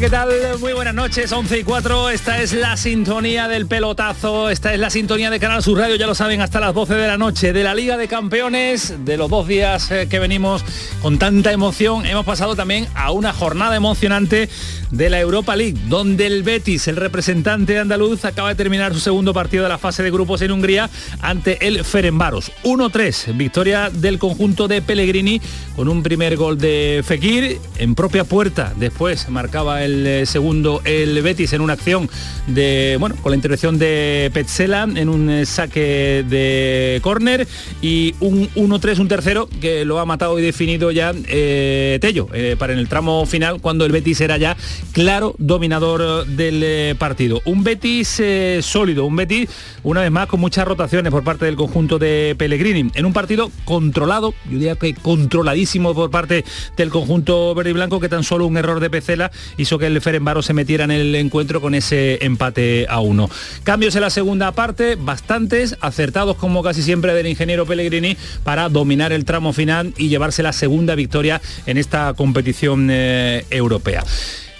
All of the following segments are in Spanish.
¿Qué tal? Muy buenas noches, 11 y 4. Esta es la sintonía del pelotazo. Esta es la sintonía de Canal Sur Radio, ya lo saben, hasta las 12 de la noche. De la Liga de Campeones, de los dos días eh, que venimos con tanta emoción, hemos pasado también a una jornada emocionante de la Europa League, donde el Betis, el representante andaluz, acaba de terminar su segundo partido de la fase de grupos en Hungría ante el Ferenbaros. 1-3, victoria del conjunto de Pellegrini con un primer gol de Fekir en propia puerta. Después marcaba el eh, segundo el Betis en una acción de, bueno, con la intervención de Petzela en un eh, saque de córner y un 1-3, un tercero que lo ha matado y definido ya eh, Tello para en el tramo final cuando el Betis era ya claro dominador del partido. Un Betis sólido, un Betis una vez más con muchas rotaciones por parte del conjunto de Pellegrini en un partido controlado, yo diría que controladísimo por parte del conjunto verde y blanco que tan solo un error de Pecela hizo que el Ferenbaro se metiera en el encuentro con ese empate a uno. Cambios en la segunda parte, bastantes, acertados como casi siempre del ingeniero Pellegrini para dominar el tramo final y llevarse la segunda victoria en esta competición eh, europea.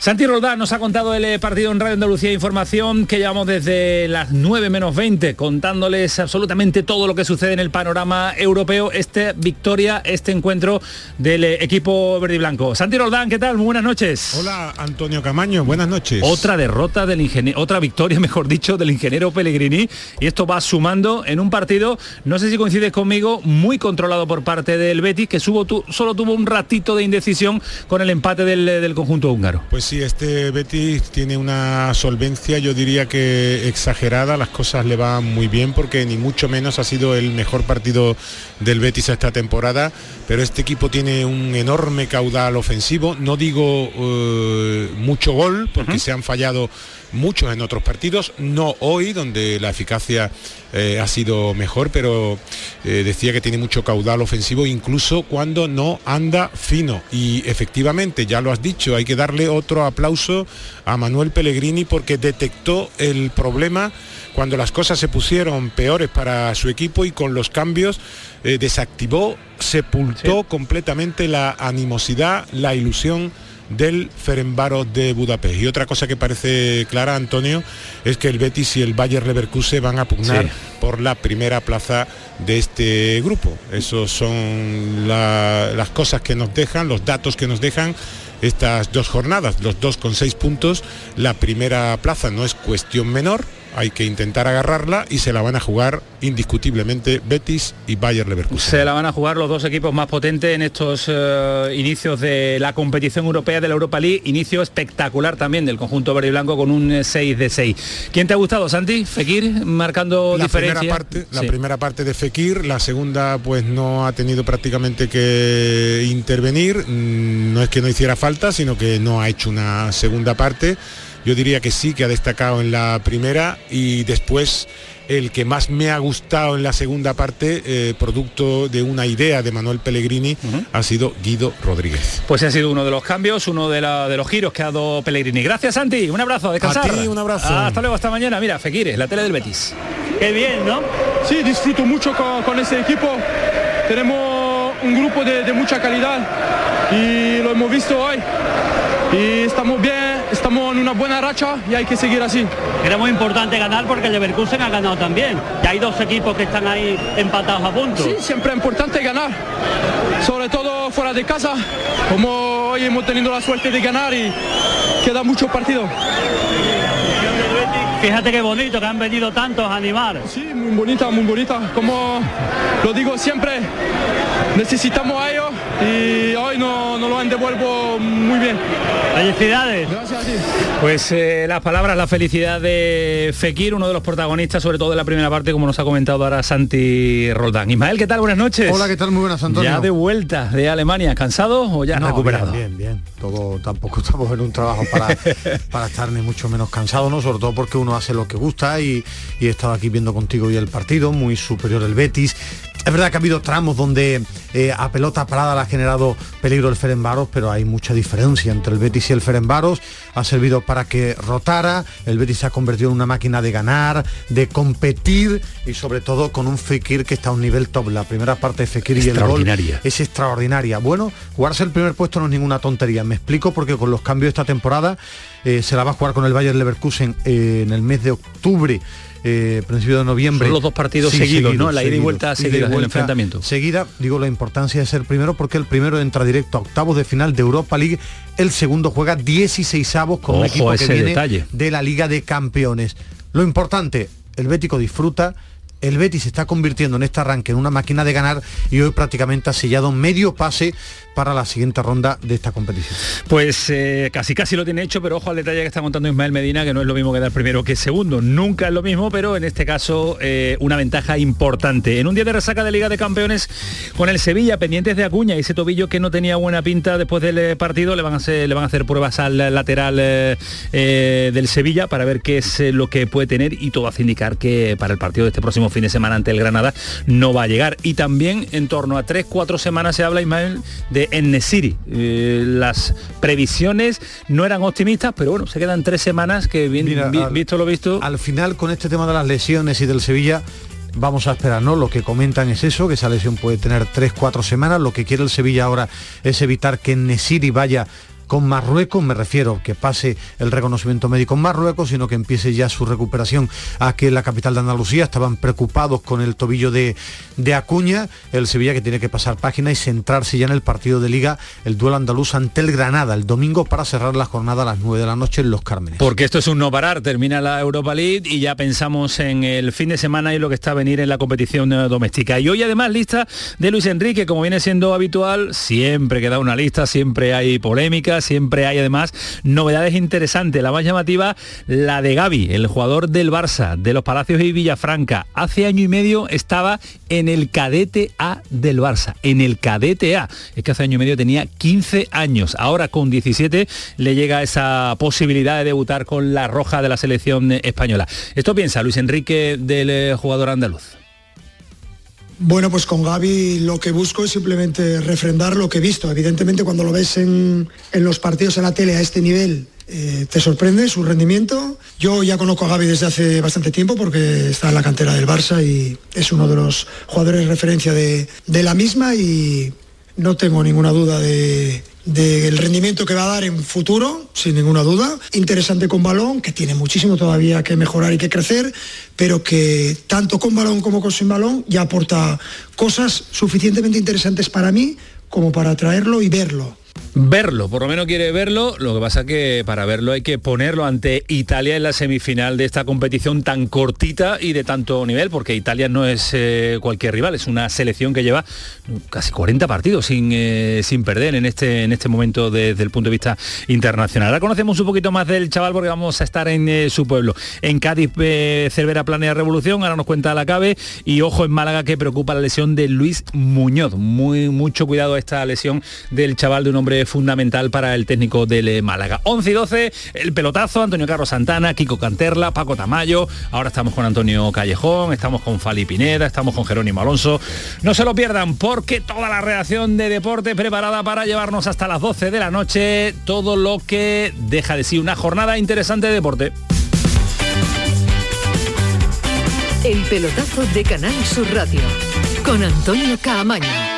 Santi Roldán nos ha contado el eh, partido en Radio Andalucía Información que llevamos desde las 9 menos 20 contándoles absolutamente todo lo que sucede en el panorama europeo, esta victoria, este encuentro del eh, equipo verde y blanco. Santi Roldán, ¿qué tal? Muy buenas noches. Hola Antonio Camaño, buenas noches. Otra derrota del ingeniero, otra victoria, mejor dicho, del ingeniero Pellegrini y esto va sumando en un partido, no sé si coincides conmigo, muy controlado por parte del Betis que subo solo tuvo un ratito de indecisión con el empate del, eh, del conjunto húngaro. Pues sí, este Betis tiene una solvencia, yo diría que exagerada, las cosas le van muy bien porque ni mucho menos ha sido el mejor partido del Betis esta temporada, pero este equipo tiene un enorme caudal ofensivo, no digo eh, mucho gol, porque se han fallado muchos en otros partidos, no hoy, donde la eficacia eh, ha sido mejor, pero eh, decía que tiene mucho caudal ofensivo, incluso cuando no anda fino. Y efectivamente, ya lo has dicho, hay que darle otro aplauso a Manuel Pellegrini porque detectó el problema cuando las cosas se pusieron peores para su equipo y con los cambios eh, desactivó, sepultó completamente la animosidad, la ilusión del Ferenbaro de Budapest. Y otra cosa que parece clara, Antonio, es que el Betis y el Bayer Leverkusen van a pugnar por la primera plaza de este grupo. Esos son las cosas que nos dejan, los datos que nos dejan estas dos jornadas, los dos con seis puntos. La primera plaza no es cuestión menor, hay que intentar agarrarla y se la van a jugar indiscutiblemente Betis y Bayer Leverkusen. Se la van a jugar los dos equipos más potentes en estos eh, inicios de la competición europea de la Europa League, inicio espectacular también del conjunto verde y blanco con un 6 eh, de 6. ¿Quién te ha gustado, Santi? Fekir marcando la diferencia. Primera parte, La primera parte de Fekir, la segunda pues no ha tenido prácticamente que intervenir, mm, no es que no hiciera falta, sino que no ha hecho una segunda parte yo diría que sí, que ha destacado en la primera y después el que más me ha gustado en la segunda parte, eh, producto de una idea de Manuel Pellegrini, ha sido Guido Rodríguez. Pues ha sido uno de los cambios, uno de, los giros que ha dado Pellegrini. Gracias, Santi. Un abrazo, a descansar. A un abrazo. hasta luego, hasta mañana. Mira, Fekir, la tele del Betis. Qué bien, ¿no? Sí, disfruto mucho con, ese equipo. Tenemos un grupo de mucha calidad y lo hemos visto hoy. Y estamos bien estamos en una buena racha y hay que seguir así. Era muy importante ganar porque el Leverkusen ha ganado también. Y hay dos equipos que están ahí empatados a punto. Sí, siempre es importante ganar, sobre todo fuera de casa, como hoy hemos tenido la suerte de ganar y queda mucho partido. Fíjate qué bonito que han venido tantos a animar. Sí, muy bonita, muy bonita. Como lo digo siempre, necesitamos a ellos y hoy no, no lo han devuelto muy bien. Felicidades. Gracias a ti. Pues eh, las palabras, la felicidad de Fekir, uno de los protagonistas, sobre todo de la primera parte, como nos ha comentado ahora Santi Roldán. Ismael, ¿qué tal? Buenas noches. Hola, ¿qué tal? Muy buenas, Antonio. Ya de vuelta de Alemania, ¿cansado o ya No, recuperado? Bien, bien, bien. Todo, tampoco estamos en un trabajo para, para estar ni mucho menos cansado, ¿no? Sobre todo porque uno hace lo que gusta y, y he estado aquí viendo contigo hoy el partido, muy superior el Betis. Es verdad que ha habido tramos donde eh, a pelota parada le ha generado peligro el Ferenbaros, pero hay mucha diferencia entre el Betis y el Ferenbaros. Ha servido para que rotara, el Betis se ha convertido en una máquina de ganar, de competir y sobre todo con un Fekir que está a un nivel top. La primera parte de Fekir y el gol Extraordinaria. es extraordinaria. Bueno, jugarse el primer puesto no es ninguna tontería. Me explico porque con los cambios de esta temporada eh, se la va a jugar con el Bayern Leverkusen eh, en el mes de octubre. Eh, principio de noviembre. Son los dos partidos seguidos, ¿no? La ida y vuelta Ida y seguidas del vuelta enfrentamiento. Seguida, digo la importancia de ser primero porque el primero entra directo a octavos de final de Europa League, el segundo juega 16 avos con un equipo que viene detalle. de la Liga de Campeones. Lo importante, el Bético disfruta, el Betis se está convirtiendo en este arranque en una máquina de ganar y hoy prácticamente ha sellado medio pase para la siguiente ronda de esta competición. Pues eh, casi casi lo tiene hecho, pero ojo al detalle que está contando Ismael Medina, que no es lo mismo quedar primero que segundo. Nunca es lo mismo, pero en este caso eh, una ventaja importante. En un día de resaca de Liga de Campeones con el Sevilla, pendientes de Acuña, y ese tobillo que no tenía buena pinta después del eh, partido, le van a hacer, pruebas al lateral del Sevilla para ver qué es lo que puede tener y todo hace indicar que para el partido de este próximo fin de semana ante el Granada no va a llegar. Y también en torno a 3-4 semanas se habla, Ismael, de Enesiri. Eh, las previsiones no eran optimistas, pero bueno, se quedan tres semanas que bien, Mira, vi- al- visto lo visto. Al final, con este tema de las lesiones y del Sevilla, vamos a esperar, ¿no? Lo que comentan es eso, que esa lesión puede tener 3-4 semanas. Lo que quiere el Sevilla ahora es evitar que Nesiri vaya con Marruecos, me refiero que pase el reconocimiento médico en Marruecos, sino que empiece ya su recuperación aquí en la capital de Andalucía. Estaban preocupados con el tobillo de, de Acuña, el Sevilla que tiene que pasar página y centrarse ya en el partido de liga, el duelo andaluz ante el Granada, el domingo para cerrar la jornada a las 9 de la noche en Los Cármenes. Porque esto es un no parar, termina la Europa League y ya pensamos en el fin de semana y lo que está a venir en la competición eh, doméstica. Y hoy además lista de Luis Enrique, como viene siendo habitual, siempre queda una lista, siempre hay polémica, siempre hay además novedades interesantes. La más llamativa, la de Gaby, el jugador del Barça, de los Palacios y Villafranca. Hace año y medio estaba en el cadete A del Barça, en el cadete A. Es que hace año y medio tenía 15 años. Ahora con 17 le llega esa posibilidad de debutar con la roja de la selección española. Esto piensa Luis Enrique del eh, jugador andaluz. Bueno, pues con Gaby lo que busco es simplemente refrendar lo que he visto. Evidentemente cuando lo ves en, en los partidos en la tele a este nivel, eh, te sorprende su rendimiento. Yo ya conozco a Gaby desde hace bastante tiempo porque está en la cantera del Barça y es uno de los jugadores de referencia de, de la misma y no tengo ninguna duda de del rendimiento que va a dar en futuro, sin ninguna duda. Interesante con balón, que tiene muchísimo todavía que mejorar y que crecer, pero que tanto con balón como con sin balón ya aporta cosas suficientemente interesantes para mí como para traerlo y verlo. Verlo, por lo menos quiere verlo, lo que pasa que para verlo hay que ponerlo ante Italia en la semifinal de esta competición tan cortita y de tanto nivel, porque Italia no es eh, cualquier rival, es una selección que lleva casi 40 partidos sin, eh, sin perder en este, en este momento desde el punto de vista internacional. Ahora conocemos un poquito más del chaval porque vamos a estar en eh, su pueblo. En Cádiz, Cervera planea revolución, ahora nos cuenta la cabe y ojo en Málaga que preocupa la lesión de Luis Muñoz. Muy, mucho cuidado esta lesión del chaval de un hombre fundamental para el técnico del eh, Málaga. 11 y 12, el pelotazo, Antonio Carlos Santana, Kiko Canterla, Paco Tamayo, ahora estamos con Antonio Callejón, estamos con Fali Pineda, estamos con Jerónimo Alonso. No se lo pierdan porque toda la redacción de deporte preparada para llevarnos hasta las 12 de la noche todo lo que deja de sí una jornada interesante de deporte. El pelotazo de Canal Sur Radio con Antonio Caamaño.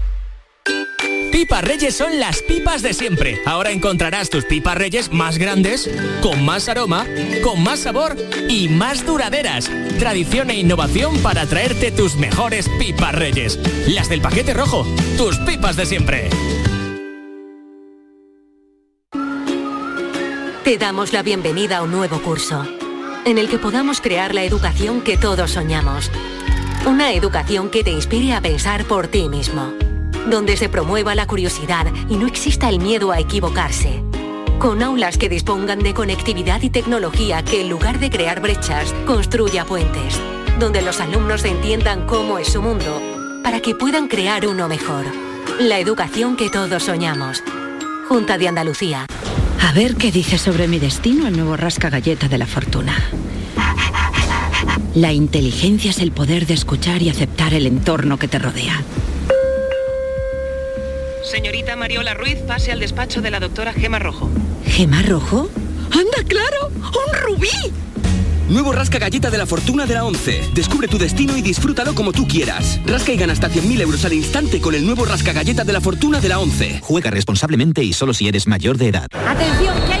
Pipas Reyes son las pipas de siempre. Ahora encontrarás tus pipas Reyes más grandes, con más aroma, con más sabor y más duraderas. Tradición e innovación para traerte tus mejores pipas Reyes. Las del paquete rojo, tus pipas de siempre. Te damos la bienvenida a un nuevo curso, en el que podamos crear la educación que todos soñamos. Una educación que te inspire a pensar por ti mismo donde se promueva la curiosidad y no exista el miedo a equivocarse. Con aulas que dispongan de conectividad y tecnología que en lugar de crear brechas, construya puentes. Donde los alumnos entiendan cómo es su mundo, para que puedan crear uno mejor. La educación que todos soñamos. Junta de Andalucía. A ver qué dice sobre mi destino el nuevo rasca galleta de la fortuna. La inteligencia es el poder de escuchar y aceptar el entorno que te rodea. Señorita Mariola Ruiz, pase al despacho de la doctora Gema Rojo. ¿Gema Rojo? ¡Anda, claro! ¡Un rubí! Nuevo Rasca Galleta de la Fortuna de la 11. Descubre tu destino y disfrútalo como tú quieras. Rasca y gana hasta 100.000 euros al instante con el nuevo Rasca Galleta de la Fortuna de la 11. Juega responsablemente y solo si eres mayor de edad. Atención, que hay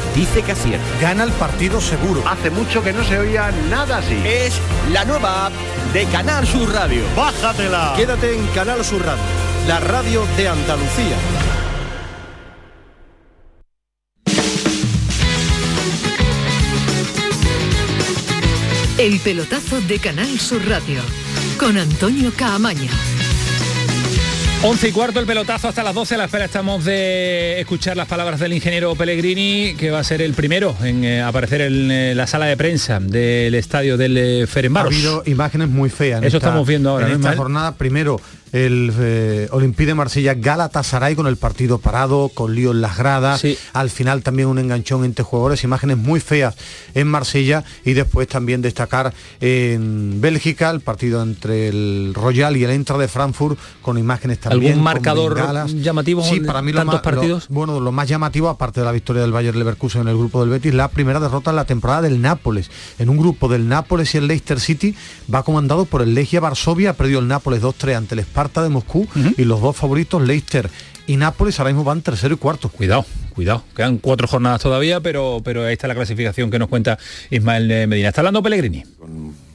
dice que acierta. Gana el partido seguro. Hace mucho que no se oía nada así. Es la nueva app de Canal Sur Radio. ¡Bájatela! Quédate en Canal Sur Radio, la radio de Andalucía. El pelotazo de Canal Sur Radio con Antonio Caamaño. 11 y cuarto el pelotazo hasta las 12 a la espera estamos de escuchar las palabras del ingeniero Pellegrini que va a ser el primero en eh, aparecer en eh, la sala de prensa del estadio del eh, Ferenbaros. Ha habido imágenes muy feas. en Eso esta- estamos viendo ahora, En ¿no, esta jornada, primero el eh, Olympique de Marsella Galatasaray con el partido parado, con lío en las gradas, al final también un enganchón entre jugadores, imágenes muy feas en Marsella y después también destacar en Bélgica el partido entre el Royal y el Eintracht de Frankfurt con imágenes también. ¿Algún marcador llamativo Sí, para mí lo tantos más, lo- partidos? bueno, lo más llamativo, aparte de la victoria del Bayern Leverkusen en el grupo del Betis, la primera derrota en la temporada del Nápoles. En un grupo del Nápoles y el Leicester City va comandado por el Legia Varsovia, perdió el Nápoles 2-3 ante el Esparta de Moscú y los dos favoritos, Leicester y Nápoles, ahora mismo van tercero y cuarto. Cuidado, cuidado. Quedan cuatro jornadas todavía, pero, pero ahí está la clasificación que nos cuenta Ismael Medina. Está hablando Pellegrini.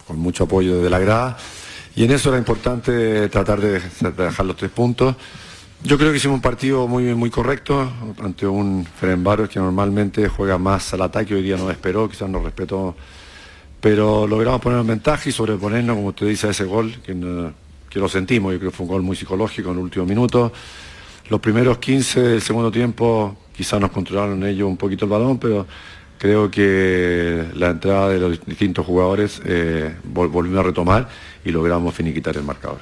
con mucho apoyo de la grada y en eso era importante tratar de, de dejar los tres puntos. Yo creo que hicimos un partido muy muy correcto ante un Ferencváros que normalmente juega más al ataque, hoy día no esperó, quizás no respetó, pero logramos poner en ventaja y sobreponernos, como usted dice, a ese gol que, no- que lo sentimos, yo creo que fue un gol muy psicológico en el último minuto. Los primeros 15 del segundo tiempo quizás nos controlaron ellos un poquito el balón, pero creo que la entrada de los distintos jugadores eh, vol- volvió a retomar y logramos finiquitar el marcador.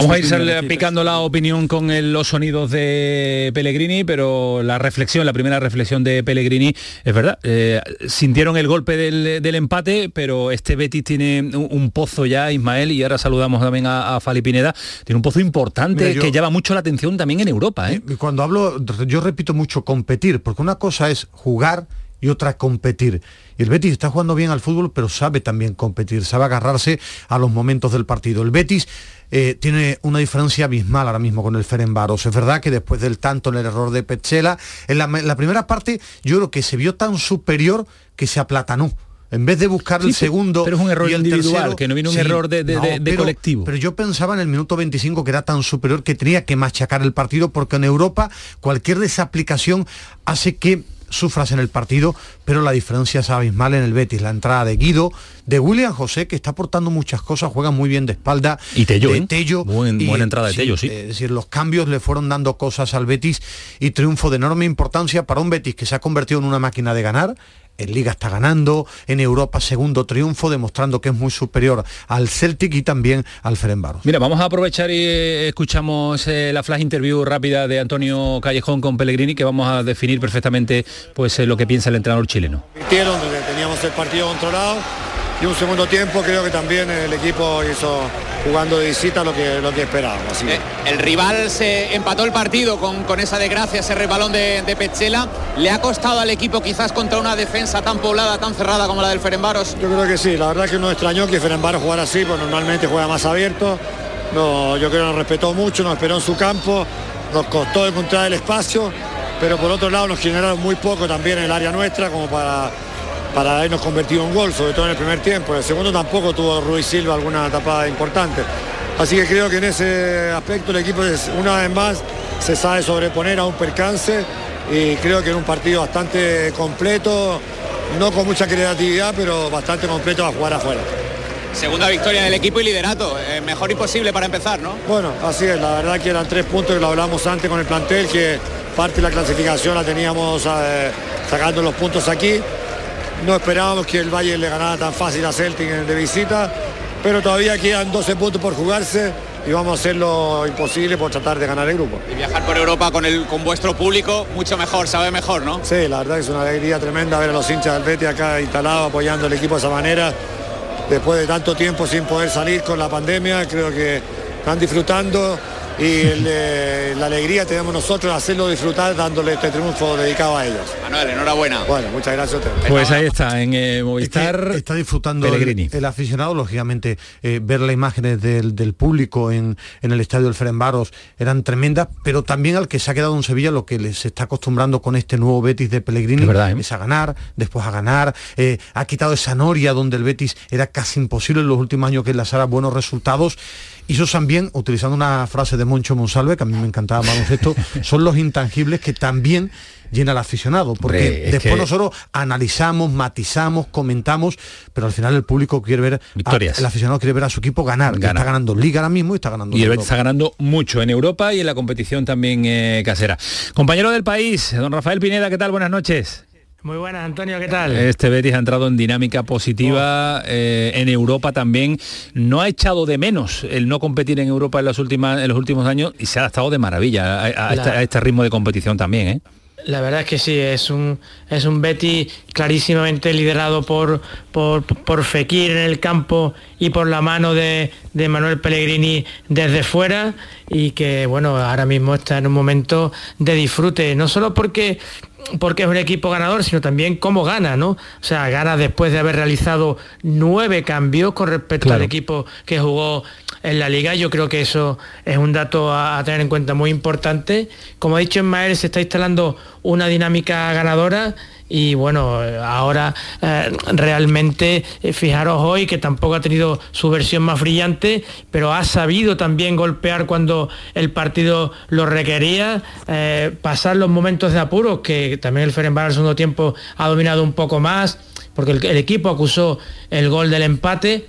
Vamos a ir picando la opinión con el- los sonidos de Pellegrini, pero la reflexión, la primera reflexión de Pellegrini, es verdad, eh, sintieron el golpe del, del empate, pero este Betis tiene un, un pozo ya, Ismael, y ahora saludamos también a, a Fali Pineda, tiene un pozo importante Mira, yo- que llama mucho la atención también en Europa. ¿eh? Cuando hablo, yo repito mucho competir, porque una cosa es jugar y otra competir. Y el Betis está jugando bien al fútbol, pero sabe también competir, sabe agarrarse a los momentos del partido. El Betis eh, tiene una diferencia abismal ahora mismo con el Ferenbaros. Es verdad que después del tanto en el error de Petzela, en la, en la primera parte yo creo que se vio tan superior que se aplatanó. En vez de buscar Sí, el segundo pero es un error y el individual, tercero- que no viene un error de- de- de- de pero- colectivo. pero yo pensaba en el minuto 25 que era tan superior que tenía que machacar el partido porque en Europa cualquier desaplicación hace que sufras en el partido, pero la diferencia es abismal en el Betis. La entrada de Guido, de William José, que está aportando muchas cosas, juega muy bien de espalda. Y Tello, de ¿eh? Tello. Buen- Y, buena entrada de sí, Tello, sí. Es decir, los cambios le fueron dando cosas al Betis y triunfo de enorme importancia para un Betis que se ha convertido en una máquina de ganar en Liga está ganando, en Europa segundo triunfo, demostrando que es muy superior al Celtic y también al Ferenbaros. Mira, vamos a aprovechar y eh, escuchamos eh, la flash interview rápida de Antonio Callejón con Pellegrini, que vamos a definir perfectamente pues eh, lo que piensa el entrenador chileno. Teníamos el partido controlado y un segundo tiempo creo que también el equipo hizo jugando de visita lo que, lo que esperábamos. Así Eh, El rival se empató el partido con, con esa desgracia, ese resbalón de, de Petzela. ¿Le ha costado al equipo quizás contra una defensa tan poblada, tan cerrada como la del Ferenbaros? Yo creo que sí, la verdad que nos extrañó que Ferenbaros jugara así, pues normalmente juega más abierto. No, yo creo que nos respetó mucho, nos esperó en su campo, nos costó encontrar el espacio, pero por otro lado nos generaron muy poco también en el área nuestra como para, para habernos convertido en gol, sobre todo en el primer tiempo. En el segundo tampoco tuvo Ruiz Silva alguna tapada importante. Así que creo que en ese aspecto el equipo es, una vez más se sabe sobreponer a un percance y creo que en un partido bastante completo, no con mucha creatividad, pero bastante completo a jugar afuera. Segunda victoria del equipo y liderato. Eh, mejor imposible para empezar, ¿no? Bueno, así es, la verdad que eran tres puntos que lo hablamos antes con el plantel, que parte de la clasificación la teníamos eh, sacando los puntos aquí. No esperábamos que el Valle le ganara tan fácil a Celtic de visita, pero todavía quedan 12 puntos por jugarse y vamos a hacer lo imposible por tratar de ganar el grupo. Y viajar por Europa con, el, con vuestro público, mucho mejor, sabe mejor, ¿no? Sí, la verdad es una alegría tremenda ver a los hinchas del Betis acá instalados apoyando al equipo de esa manera. Después de tanto tiempo sin poder salir con la pandemia, creo que están disfrutando y el, eh, la alegría tenemos nosotros de hacerlo disfrutar dándole este triunfo dedicado a ellos. Manuel, enhorabuena. Bueno, muchas gracias a ustedes. Pues ahí está, en eh, Movistar. Es que está disfrutando el, Pellegrini. el aficionado, lógicamente, eh, ver las imágenes del, del público en, en el estadio del Ferenbaros eran tremendas, pero también al que se ha quedado en Sevilla lo que les está acostumbrando con este nuevo Betis de Pellegrini Es verdad, ¿eh? es a ganar, después a ganar, eh, ha quitado esa noria donde el Betis era casi imposible en los últimos años que enlazara buenos resultados. Y eso también, utilizando una frase de Moncho Monsalve, que a mí me encantaba baloncesto, son los intangibles que también llena al aficionado, porque Hombre, después que- nosotros analizamos, matizamos, comentamos, pero al final el público quiere ver, a- Victorias. el aficionado quiere ver a su equipo ganar, que está ganando Liga ahora mismo y está ganando Y el está ganando mucho en Europa y en la competición también eh, casera. Compañero del país, don Rafael Pineda, ¿qué tal? Buenas noches. Muy buenas, Antonio, ¿qué tal? Este Betis ha entrado en dinámica positiva eh, en Europa también. No ha echado de menos el no competir en Europa en, las últimas, en los últimos años y se ha adaptado de maravilla a, a La- este, a este ritmo de competición también. ¿eh? La verdad es que sí, es un, es un Betty clarísimamente liderado por, por, por Fekir en el campo y por la mano de, de Manuel Pellegrini desde fuera y que bueno, ahora mismo está en un momento de disfrute, no solo porque porque es un equipo ganador, sino también cómo gana, ¿no? O sea, gana después de haber realizado nueve cambios con respecto Claro. al equipo que jugó en la liga. Yo creo que eso es un dato a, tener en cuenta muy importante. Como ha dicho Ismael, se está instalando una dinámica ganadora y bueno, ahora eh, realmente eh, fijaros hoy que tampoco ha tenido su versión más brillante, pero ha sabido también golpear cuando el partido lo requería, eh, pasar los momentos de apuros que también el Ferenbaros en el segundo tiempo ha dominado un poco más, porque el equipo acusó el gol del empate,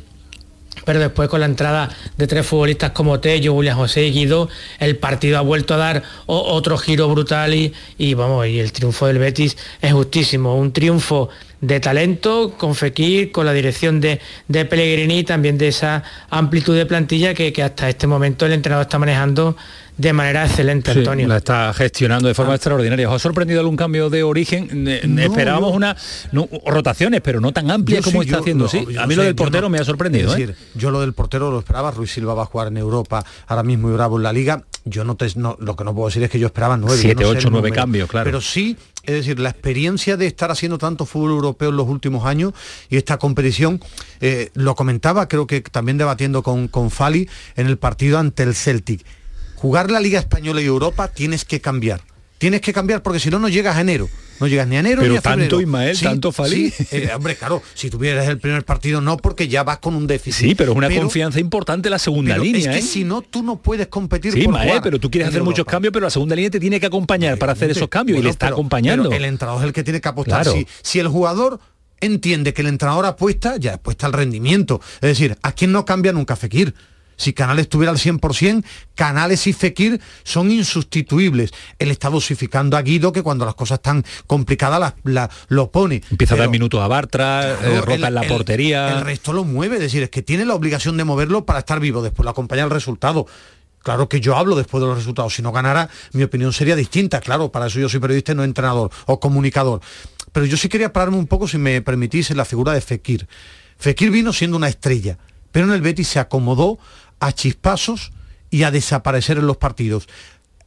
pero después con la entrada de tres futbolistas como Tello, William José y Guido, el partido ha vuelto a dar otro giro brutal y, y vamos, y el triunfo del Betis es justísimo, un triunfo de talento con Fekir, con la dirección de, de Pellegrini y también de esa amplitud de plantilla que, que hasta este momento el entrenador está manejando de manera excelente, Sí, Antonio. la está gestionando de forma extraordinaria. ¿Os ha sorprendido algún cambio de origen? No, Esperábamos yo- una no, rotaciones, pero no tan amplias como sí, está yo- haciendo. no, sí, a mí lo sé, del portero no- me ha sorprendido. Es ¿eh? decir, yo lo del portero lo esperaba, Ruiz Silva va a jugar en Europa, ahora mismo y bravo en la liga. Yo no, te, no- lo que no puedo decir es que yo esperaba nueve. Siete, sé ocho, el nueve cambios, claro. Pero sí, es decir, la experiencia de estar haciendo tanto fútbol europeo en los últimos años y esta competición, eh, lo comentaba, creo que también debatiendo con, con Fali en el partido ante el Celtic. Jugar la Liga Española y Europa tienes que cambiar. Tienes que cambiar porque si no, no llegas a enero. No llegas ni a enero Pero ni a tanto, febrero. Ismael, tanto Fali. sí, eh, hombre, claro, si tuvieras el primer partido no, porque ya vas con un déficit. Sí, pero es una confianza importante la segunda pero línea. Es que ¿eh? si no, tú no puedes competir Sí, por Mael, jugar pero tú quieres hacer muchos cambios, pero la segunda línea te tiene que acompañar para hacer esos cambios y le está pero- acompañando. el entrenador es el que tiene que apostar. Claro. Si, si el jugador entiende que el entrenador apuesta, ya apuesta al rendimiento. Es decir, ¿a quién no cambia nunca Fekir? Si Canales estuviera al 100%, Canales y Fekir son insustituibles. Él está dosificando a Guido, que cuando las cosas están complicadas la, la- lo pone. Empieza a dar minutos a Bartra, eh, Claro, roca el- en la el- portería. El resto lo mueve, es decir, es que tiene la obligación de moverlo para estar vivo, después lo acompaña el resultado. Claro que yo hablo después de los resultados. Si no ganara, mi opinión sería distinta. Claro, para eso yo soy periodista y no entrenador o comunicador. Pero yo sí quería pararme un poco, si me permitís, en la figura de Fekir. Fekir vino siendo una estrella, pero en el Betis se acomodó a chispazos y a desaparecer en los partidos.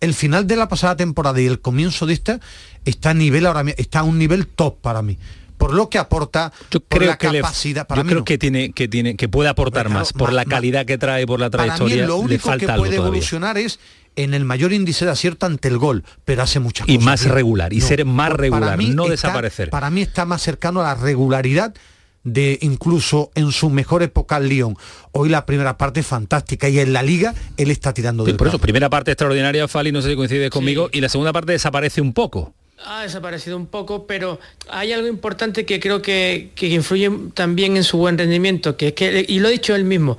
El final de la pasada temporada y el comienzo de esta está a nivel ahora está a un nivel top para mí. Por lo que aporta, por creo la que le- capacidad. para yo mí creo no. que tiene que tiene que puede aportar Claro, más por la calidad que trae por la Para mí trayectoria lo le único falta que puede evolucionar es en el mayor índice de acierto ante el gol, pero hace muchas Y cosas. más bien. regular, y ser más regular, no está- desaparecer. Para mí está más cercano a la regularidad de incluso en su mejor época al Lyon. Hoy la primera parte es fantástica y en la liga él está tirando Sí, del por eso primera parte extraordinaria Fali no sé si coincides conmigo y la segunda parte desaparece un poco Ha desaparecido un poco, pero hay algo importante que creo que, que influye también en su buen rendimiento, que es que, y lo ha dicho él mismo,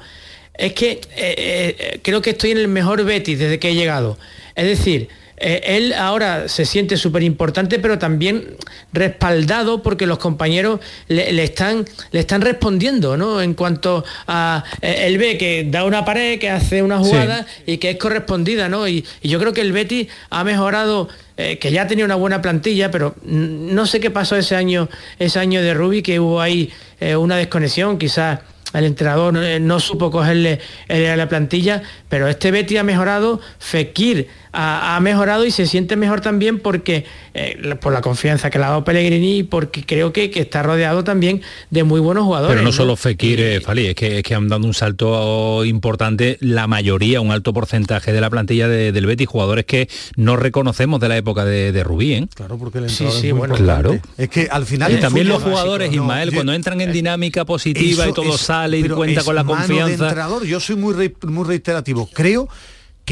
es que eh, eh, creo que estoy en el mejor Betis desde que he llegado. Es decir, eh, él ahora se siente súper importante, pero también respaldado porque los compañeros le, le están, le están respondiendo, ¿no? En cuanto a eh, él ve que da una pared, que hace una jugada y que es correspondida, ¿no? Y, y yo creo que el Betis ha mejorado, eh, que ya tenía una buena plantilla, pero no sé qué pasó ese año, ese año de Rubi, que hubo ahí eh, una desconexión, quizás el entrenador eh, no supo cogerle eh, a la plantilla, pero este Betty ha mejorado, Fekir ha, ha mejorado y se siente mejor también porque eh, por la confianza que le ha dado Pellegrini y porque creo que, que está rodeado también de muy buenos jugadores. pero no ¿no? solo Fekir eh, Fali es que es que han dado un salto importante la mayoría un alto porcentaje de la plantilla de- del Betis jugadores que no reconocemos de la época de, de Rubí ¿eh? Claro, porque el Sí, entrenador sí, es muy bueno, importante. claro. Es que al final y también los jugadores básico, no, Ismael yo- cuando entran en dinámica positiva y Eso todo es- sale y cuenta con la mano de confianza entrenador. Yo soy muy, re- muy reiterativo. Creo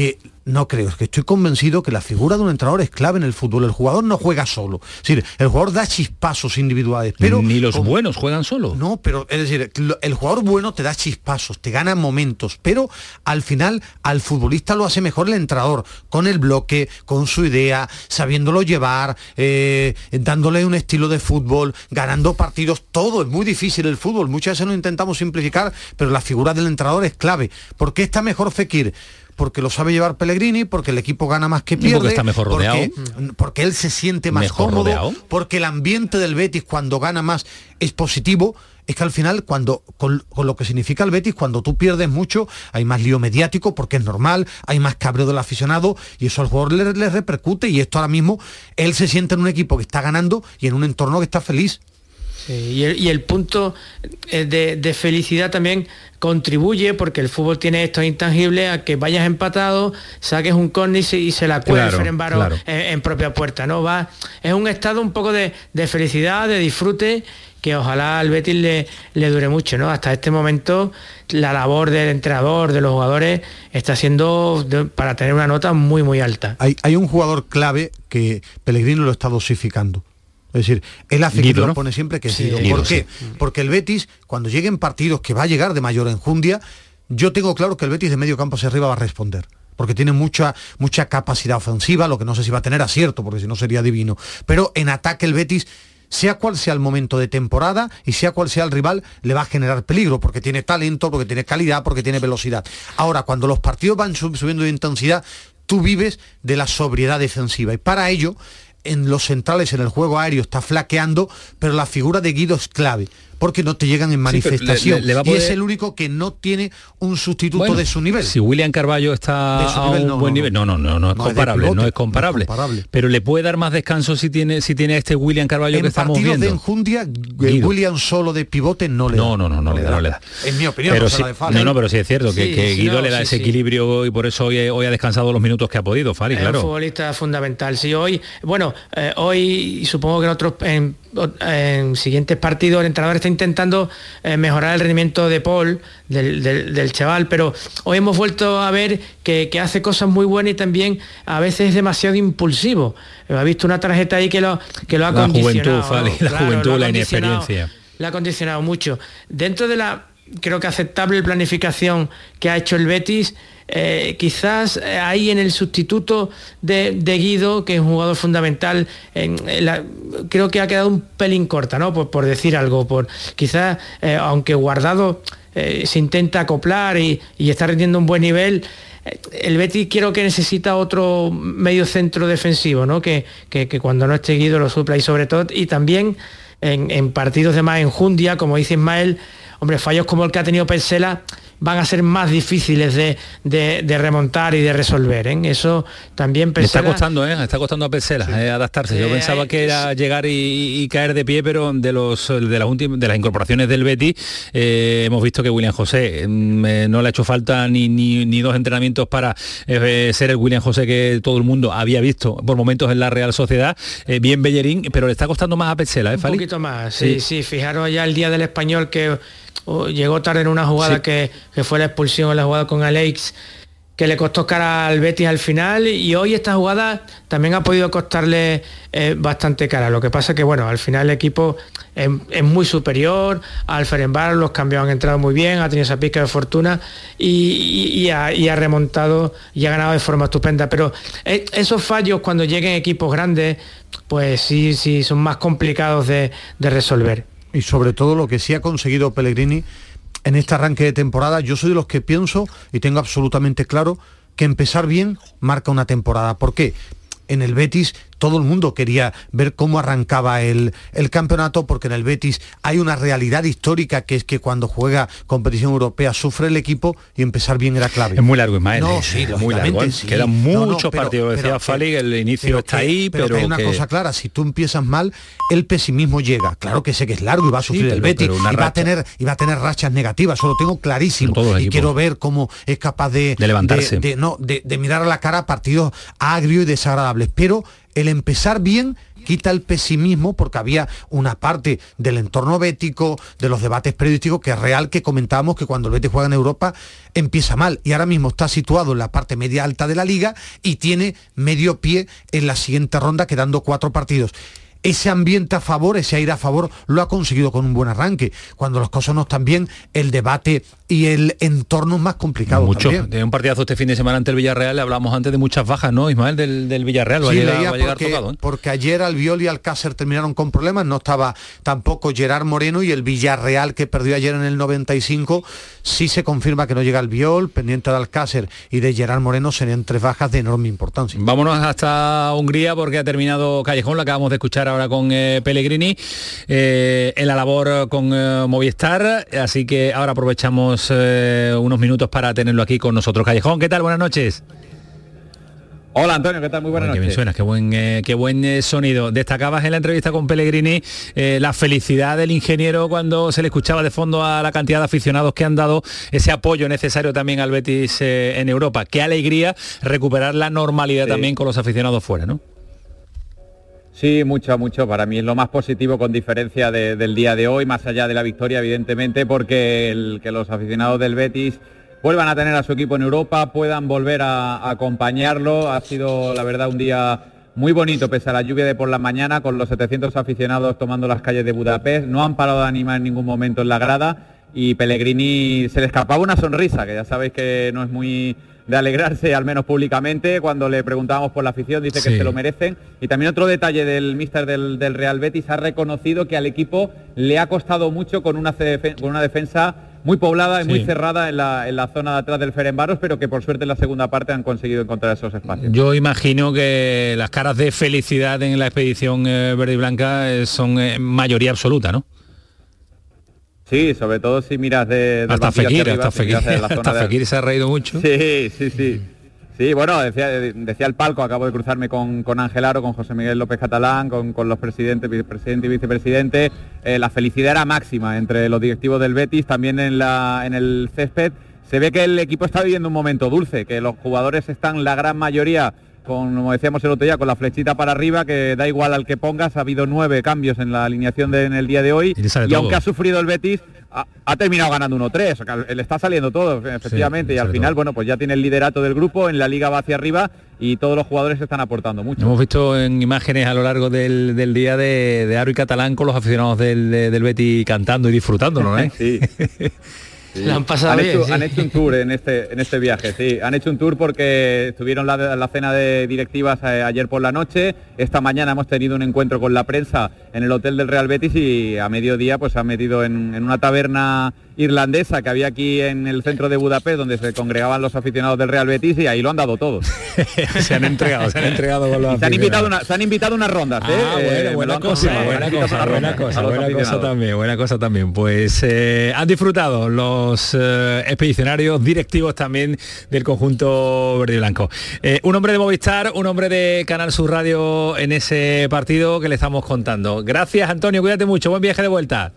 que no creo, es que estoy convencido que la figura de un entrenador es clave en el fútbol. El jugador no juega solo. Es decir, el jugador da chispazos individuales, pero ni los como- buenos juegan solo no, pero es decir, el jugador bueno te da chispazos, te gana momentos, pero al final al futbolista lo hace mejor el entrenador, con el bloque, con su idea, sabiéndolo llevar, eh, dándole un estilo de fútbol, ganando partidos, todo es muy difícil el fútbol, muchas veces lo intentamos simplificar, pero la figura del entrenador es clave. ¿Por qué está mejor Fekir? Porque lo sabe llevar Pellegrini, porque el equipo gana más que porque pierde. está mejor porque- rodeado. porque él se siente más Mejor cómodo, rodeado. porque el ambiente del Betis cuando gana más es positivo. Es que al final, cuando con, con lo que significa el Betis, cuando tú pierdes mucho, hay más lío mediático, porque es normal, hay más cabreo del aficionado, y eso al jugador le, le repercute, y esto ahora mismo, él se siente en un equipo que está ganando y en un entorno que está feliz. Sí, y, el, y el punto eh, de, de felicidad también contribuye porque el fútbol tiene estos intangibles a que vayas empatado, saques un córner y se, y se la cuele Claro, Ferenbaro claro. en, en propia puerta, ¿no? Va, es un estado un poco de, de felicidad, de disfrute que ojalá al Betis le, le dure mucho, ¿no? Hasta este momento la labor del entrenador, de los jugadores, está siendo de- para tener una nota muy, muy alta. Hay, hay un jugador clave que Pellegrino lo está dosificando. Es decir, él hace que lo pone siempre que es Sí, Guido. Guido, ¿Por qué? Porque el Betis, cuando lleguen partidos que va a llegar de mayor enjundia, yo tengo claro que el Betis de medio campo hacia arriba va a responder. Porque tiene mucha, mucha capacidad ofensiva, lo que no sé si va a tener acierto, porque si no sería divino. Pero en ataque el Betis, sea cual sea el momento de temporada y sea cual sea el rival, le va a generar peligro, porque tiene talento, porque tiene calidad, porque tiene velocidad. Ahora, cuando los partidos van sub- subiendo de intensidad, tú vives de la sobriedad defensiva. Y para ello, en los centrales, en el juego aéreo, está flaqueando, pero la figura de Guido es clave, porque no te llegan en Sí, pero le- manifestación. le- le va a Y es el único que no tiene un sustituto Bueno, de su nivel. Si William Carballo está a nivel, un no, buen no, nivel, no, no, no, no es No, es de comparable, no es no es comparable. comparable. Pero le puede dar más descanso si tiene si tiene a este William Carballo que en estamos partidos viendo. de enjundia, eh, Guido. William solo de pivote no le da. No, no, no, no le da, no le da. En mi opinión, pero no se sí- la de Fali. no, no, pero sí es cierto que, Sí, que Guido no, le da sí, ese sí. equilibrio y por eso hoy, hoy ha descansado los minutos que ha podido, Fali, Es un claro. futbolista fundamental. Sí, hoy, bueno, eh, hoy supongo que en otros en, en siguientes partidos el entrenador está intentando eh, mejorar el rendimiento de Paul, del, del- del chaval, pero hoy hemos vuelto a ver que, que hace cosas muy buenas y también a veces es demasiado impulsivo. Eh, Ha visto una tarjeta ahí que lo, que lo ha La condicionado. juventud, la Claro, juventud, la inexperiencia. Le ha condicionado mucho. Dentro de la creo que aceptable planificación que ha hecho el Betis. Eh, quizás eh, ahí en el sustituto de, Guido, que es un jugador fundamental, creo que ha quedado un pelín corta, ¿no? Por, decir algo, por quizás, aunque guardado se intenta acoplar y, está rindiendo un buen nivel, el Betis creo que necesita otro medio centro defensivo, ¿no? Que, cuando no esté Guido lo supla y sobre todo, y también en, partidos de más enjundia, como dice Ismael, hombre, fallos como el que ha tenido Persela van a ser más difíciles de, remontar y de resolver. ¿eh? Eso también Está costando, ¿eh? está costando a Pesela eh, adaptarse. Yo pensaba que era llegar y, caer de pie, pero de los de las últimas de las incorporaciones del Betty eh, hemos visto que William José mm, no le ha hecho falta ni, ni, dos entrenamientos para ser el William José que todo el mundo había visto por momentos en la Real Sociedad. bien Bellerín, pero le está costando más a Pesela, ¿eh, Un poquito más, sí, sí, Fijaros ya el día del español que llegó tarde en una jugada que, fue la expulsión la jugada con Alex que le costó cara al Betis al final y hoy esta jugada también ha podido costarle eh, bastante cara. Lo que pasa que bueno, al final el equipo es, muy superior, al Ferenbar los cambios han entrado muy bien, ha tenido esa pizca de fortuna y, ha, remontado y ha ganado de forma estupenda. Pero eh, esos fallos cuando lleguen equipos grandes, pues sí, sí, son más complicados de resolver y sobre todo lo que sí ha conseguido Pellegrini en este arranque de temporada, yo soy de los que pienso y tengo absolutamente claro que empezar bien marca una temporada. ¿Por qué? En el Betis todo el mundo quería ver cómo arrancaba el, el, campeonato, porque en el Betis hay una realidad histórica que es que cuando juega competición europea sufre el equipo y empezar bien era clave. Es muy largo, Ismael. No, ¿eh? sí, muy largo. ¿eh? Quedan muchos partidos. Decía Fali, el inicio está ahí, pero, hay una cosa clara, si tú empiezas mal, el pesimismo llega. Claro que sé que es largo y va a sufrir el Betis y va a tener y va a tener rachas negativas, eso lo tengo clarísimo. Y quiero ver cómo es capaz de, de levantarse. De, no, de, de mirar a la cara partidos agrios y desagradables. Pero el empezar bien quita el pesimismo porque había una parte del entorno bético, de los debates periodísticos, que es real que comentábamos que cuando el Betis juega en Europa empieza mal. Y ahora mismo está situado en la parte media alta de la liga y tiene medio pie en la siguiente ronda quedando cuatro partidos ese ambiente a favor, ese aire a favor, lo ha conseguido con un buen arranque. Cuando las cosas no están bien, el debate y el entorno es más complicado. Mucho. De un partidazo este fin de semana ante el Villarreal, le hablamos antes de muchas bajas, ¿no, Ismael, del, Villarreal? sí, porque, ¿eh? porque ayer Albiol y Alcácer terminaron con problemas, no estaba tampoco Gerard Moreno y el Villarreal que perdió ayer en el 95, sí se confirma que no llega Albiol, pendiente de Alcácer y de Gerard Moreno serían tres bajas de enorme importancia. Vámonos hasta Hungría porque ha terminado Callejón, lo acabamos de escuchar ahora con eh, Pellegrini eh, en la labor con eh, Movistar, así que ahora aprovechamos unos minutos para tenerlo aquí con nosotros. Callejón, ¿qué tal? Buenas noches. Hola Antonio, ¿qué tal? Muy buenas noches. Qué bien suena, qué buen, qué buen sonido. Destacabas en la entrevista con Pellegrini la felicidad del ingeniero cuando se le escuchaba de fondo a la cantidad de aficionados que han dado ese apoyo necesario también al Betis en Europa. Qué alegría recuperar la normalidad también con los aficionados fuera, ¿no? Sí, mucho, mucho. Para mí es lo más positivo con diferencia del día de hoy, más allá de la victoria, evidentemente, porque el, que los aficionados del Betis vuelvan a tener a su equipo en Europa, puedan volver a, acompañarlo. Ha sido, la verdad, un día muy bonito, pese a la lluvia de por la mañana, con los 700 aficionados tomando las calles de Budapest. No han parado de animar en ningún momento en la grada y Pellegrini se le escapaba una sonrisa, que ya sabéis que no es muy de alegrarse, al menos públicamente. Cuando le preguntábamos por la afición, dice que se lo merecen. Y también otro detalle del míster del, Real Betis, ha reconocido que al equipo le ha costado mucho con una, con una defensa muy poblada y muy cerrada en la, zona de atrás del Ferenbaros, pero que por suerte en la segunda parte han conseguido encontrar esos espacios. Yo imagino que las caras de felicidad en la expedición eh, verde y blanca eh, son eh, mayoría absoluta, ¿no? Sí, sobre todo si miras de... hasta Fekir, hasta Fekir, se ha reído mucho. Sí, sí, sí. Sí, bueno, decía, decía el palco, acabo de cruzarme con, con Ángel Aro, con José Miguel López Catalán, con, los presidentes, vicepresidente y vicepresidente. Eh, la felicidad era máxima entre los directivos del Betis, también en, la, en el césped. Se ve que el equipo está viviendo un momento dulce, que los jugadores están, la gran mayoría, como decíamos el otro día, con la flechita para arriba, que da igual al que pongas, ha habido nueve cambios en la alineación en el día de hoy, y, aunque ha sufrido el Betis, ha, terminado ganando 1-3, le está saliendo todo, efectivamente, y al final, bueno, pues ya tiene el liderato del grupo, en la liga va hacia arriba y todos los jugadores están aportando mucho. Hemos visto en imágenes a lo largo del, día de, de Aro y Catalán con los aficionados del, del Betis cantando y disfrutándolo, ¿eh? sí. La han pasado han bien, hecho, sí. han hecho un tour en este, en este viaje, sí. Han hecho un tour porque tuvieron la, la cena de directivas eh, ayer por la noche. Esta mañana hemos tenido un encuentro con la prensa en el hotel del Real Betis y a mediodía pues se han metido en, en una taberna irlandesa que había aquí en el centro de Budapest donde se congregaban los aficionados del Real Betis y ahí lo han dado todo. se han entregado, se han entregado con los se han invitado una, se han invitado unas rondas, ¿eh? Ah, Eh, bueno, me buena cosa, buena cosa, buena cosa, buena cosa también, buena cosa también. Pues eh, han disfrutado los eh, expedicionarios directivos también del conjunto verde y blanco. Eh, un hombre de Movistar, un hombre de Canal Sur Radio en ese partido que le estamos contando. Gracias, Antonio, cuídate mucho, buen viaje de vuelta.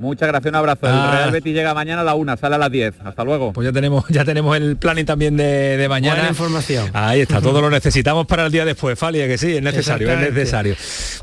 Muchas gracias, un abrazo. Ah. El Real Betis llega mañana a la una, sale a las 10. Hasta luego. Pues ya tenemos, ya tenemos el planning también de, de mañana. Buena información. Ahí está, todo lo necesitamos para el día después, Falia, que sí, es necesario, es necesario.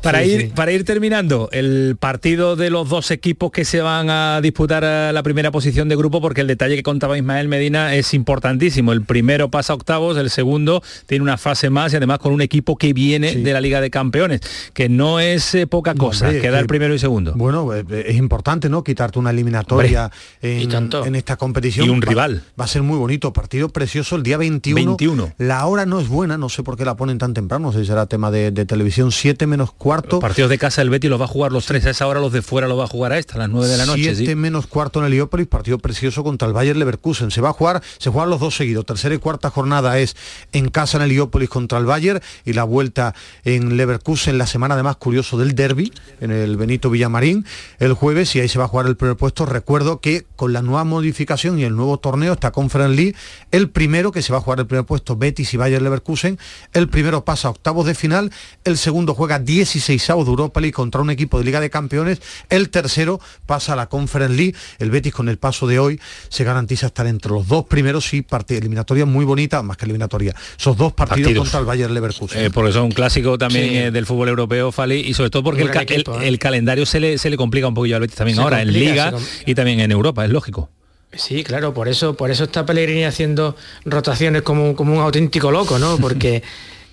Para Sí, ir, sí. para ir terminando, el partido de los dos equipos que se van a disputar eh, la primera posición de grupo, porque el detalle que contaba Ismael Medina es importantísimo. El primero pasa a octavos, el segundo tiene una fase más y además con un equipo que viene de la Liga de Campeones, que no es eh, poca cosa, hombre, queda que- el primero y segundo. Bueno, eh, es importante, ¿no? Quitarte una eliminatoria en, en esta competición. Y un Va- rival. Va, a ser muy bonito. Partido precioso el día 21. 21. La hora no es buena, no sé por qué la ponen tan temprano, no sé si será tema de, de televisión, 7 menos cuarto. Los partidos de casa el Betis los va a jugar los tres a esa hora, los de fuera los va a jugar a esta, a las 9 de la noche. 7 sí. menos cuarto en Heliópolis, partido precioso contra el Bayer Leverkusen. Se va a jugar, se juegan los dos seguidos. Tercera y cuarta jornada es en casa en Heliópolis contra el Bayer y la vuelta en Leverkusen la semana además curioso del derby en el Benito Villamarín el jueves y ahí se va a jugar el primer puesto. Recuerdo que con la nueva modificación y el nuevo torneo, esta Conference League, el primero que se va a jugar el primer puesto, Betis y Bayer Leverkusen, el primero pasa a octavos de final, el segundo juega 16 avos de Europa League contra un equipo de Liga de Campeones, el tercero pasa a la Conference League, el Betis con el paso de hoy se garantiza estar entre los dos primeros y parte eliminatoria muy bonita, más que eliminatoria, esos dos partidos, Partidos. contra el Bayer Leverkusen. Eh, porque son un clásico también Sí. eh, del fútbol europeo, Fali, y sobre todo porque el, ca- el- ¿eh? el calendario se le, se le complica un poquillo al Betis también Ahora, en Liga y también en Europa, es lógico. Sí, claro, por eso, por eso está Pellegrini haciendo rotaciones como, como un auténtico loco, ¿no? Porque,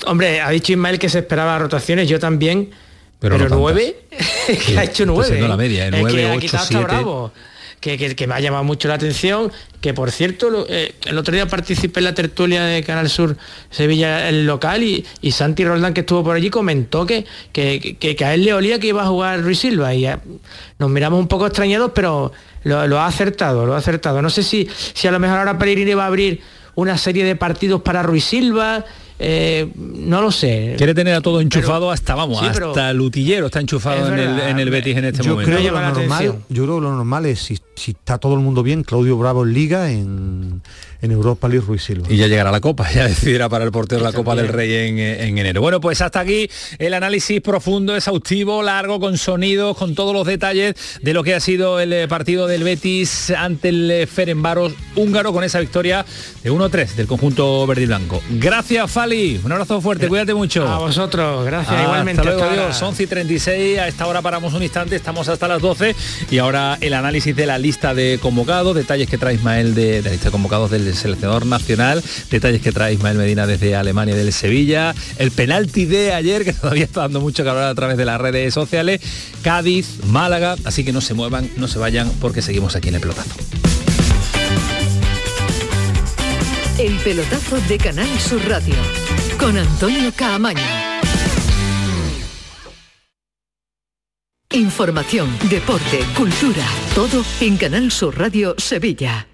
hombre, ha dicho Ismael que se esperaba rotaciones, yo también, Pero no nueve, que ha hecho nueve. siendo la ¿eh? media, ¿eh? Es que ha. Bravo. Que, que- que me ha llamado mucho la atención, que por cierto, eh, el otro día participé en la tertulia de Canal Sur Sevilla, el local, y, y Santi Roldán, que estuvo por allí, comentó que, que, a él le olía que iba a jugar Ruiz Silva, y eh, nos miramos un poco extrañados, pero lo, lo ha acertado, lo ha acertado. No sé si, si a lo mejor ahora Pellegrini va a abrir una serie de partidos para Ruiz Silva, eh, no lo sé. Quiere tener a todo enchufado hasta, vamos, sí, hasta Lutillero está enchufado Es en el, en el Betis en este yo momento. creo, que lo normal, yo creo que lo normal es si, si está todo el mundo bien, Claudio Bravo en Liga, en, en Europa League Ruiz Silva. Y ya llegará la Copa, ya decidirá para el portero la Copa del. Rey en, eh, en enero. Bueno, pues hasta aquí el análisis profundo, exhaustivo, largo, con sonidos, con todos los detalles de lo que ha sido el eh, partido del Betis ante el eh, Ferenbaros húngaro con esa victoria de 1-3 del conjunto verde y blanco. Gracias, Fali. Un abrazo fuerte, cuídate mucho. A vosotros, gracias, igualmente. Hasta luego, hasta ahora. adiós. 11 y 36, a esta hora paramos un instante, estamos hasta las 12 y ahora el análisis de la lista de convocados, detalles que trae Ismael de, de la lista de convocados del seleccionador nacional, detalles que trae Ismael Medina desde Alemania del Sevilla, el penalti de ayer que todavía está dando mucho calor a través de las redes sociales, Cádiz, Málaga, así que no se muevan, no se vayan porque seguimos aquí en el pelotazo. El pelotazo de Canal Sur Radio con Antonio Caamaño. Información, deporte, cultura, todo en Canal Sur Radio Sevilla.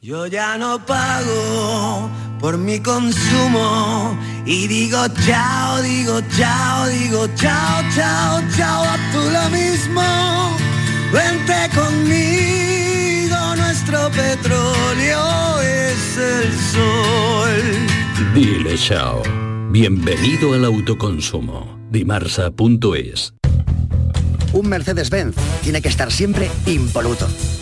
Yo ya no pago por mi consumo y digo chao, digo chao, digo chao, chao, chao, a tú lo mismo. Vente conmigo, nuestro petróleo es el sol. Dile chao. Bienvenido al autoconsumo. Dimarsa.es Un Mercedes-Benz tiene que estar siempre impoluto.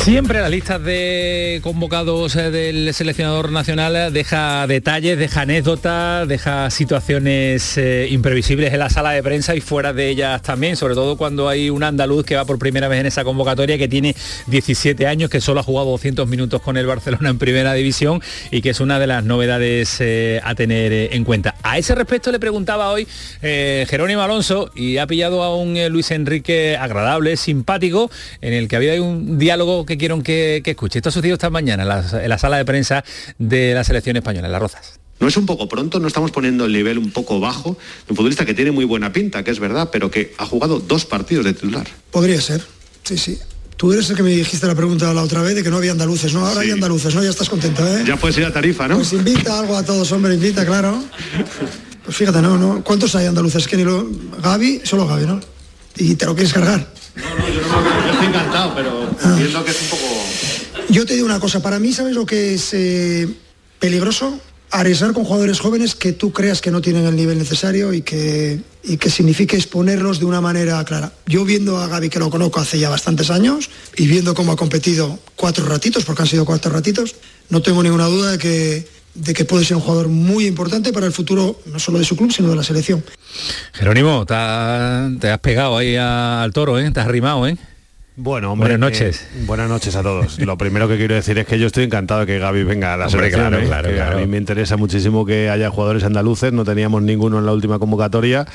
Siempre las listas de convocados eh, del seleccionador nacional eh, deja detalles, deja anécdotas, deja situaciones eh, imprevisibles en la sala de prensa y fuera de ellas también, sobre todo cuando hay un andaluz que va por primera vez en esa convocatoria, que tiene 17 años, que solo ha jugado 200 minutos con el Barcelona en primera división y que es una de las novedades a tener en cuenta. A ese respecto le preguntaba hoy Jerónimo Alonso y ha pillado a un Luis Enrique agradable, simpático, en el que había un diálogo que quiero que, escuche. Esto ha sucedido esta mañana en la, sala de prensa de la selección española, en Las Rozas. ¿No es un poco pronto? ¿No estamos poniendo el nivel un poco bajo? Un futbolista que tiene muy buena pinta, que es verdad, pero que ha jugado dos partidos de titular. Podría ser, sí, sí. Tú eres el que me dijiste la pregunta la otra vez de que no había andaluces, ¿no? Ahora hay andaluces, ¿no? Ya estás contento, ¿eh? Ya puedes ir a Tarifa, ¿no? Pues invita algo a todos, hombre, invita, claro. Pues fíjate, ¿no? ¿no? ¿Cuántos hay andaluces? Que ni lo... Gaby, solo Gaby, ¿no? Y te lo quieres cargar. No, no, yo, no, yo estoy encantado, pero viendo que es un poco... Yo te digo una cosa, para mí, ¿sabes lo que es eh, peligroso? Arriesgar con jugadores jóvenes que tú creas que no tienen el nivel necesario y que, y que signifique exponerlos de una manera clara. Yo viendo a Gaby, que lo conozco hace ya bastantes años, y viendo cómo ha competido cuatro ratitos, porque han sido cuatro ratitos, no tengo ninguna duda de que de que puede ser un jugador muy importante para el futuro, no solo de su club, sino de la selección. Jerónimo, te, has pegado ahí al toro, ¿eh? te has arrimado, ¿eh? Bueno, hombre, buenas noches. Eh, buenas noches a todos. Lo primero que quiero decir es que yo estoy encantado de que Gaby venga a la selección. ¿eh? A mí me interesa muchísimo que haya jugadores andaluces, no teníamos ninguno en la última convocatoria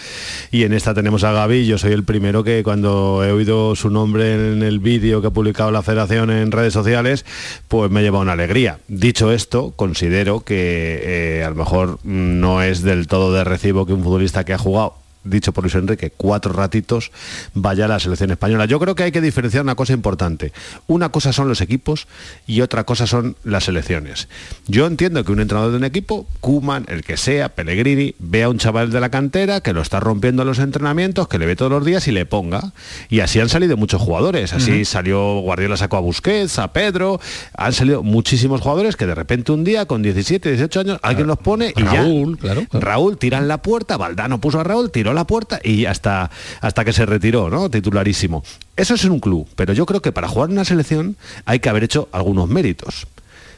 y en esta tenemos a Gaby. Yo soy el primero que cuando he oído su nombre en el vídeo que ha publicado la federación en redes sociales, pues me lleva una alegría. Dicho esto, considero que eh, a lo mejor no es del todo de recibo que un futbolista que ha jugado dicho por Luis Enrique, cuatro ratitos, vaya a la selección española. Yo creo que hay que diferenciar una cosa importante. Una cosa son los equipos y otra cosa son las selecciones. Yo entiendo que un entrenador de un equipo, Kuman, el que sea, Pellegrini, vea a un chaval de la cantera que lo está rompiendo en los entrenamientos, que le ve todos los días y le ponga. Y así han salido muchos jugadores. Así salió Guardiola sacó a Busquets, a Pedro, han salido muchísimos jugadores que de repente un día con 17, 18 años alguien los pone y Raúl, claro, Raúl tira en la puerta, Valdano puso a Raúl, tiró la puerta y hasta, hasta que se retiró, ¿no? Titularísimo. Eso es en un club, pero yo creo que para jugar en una selección hay que haber hecho algunos méritos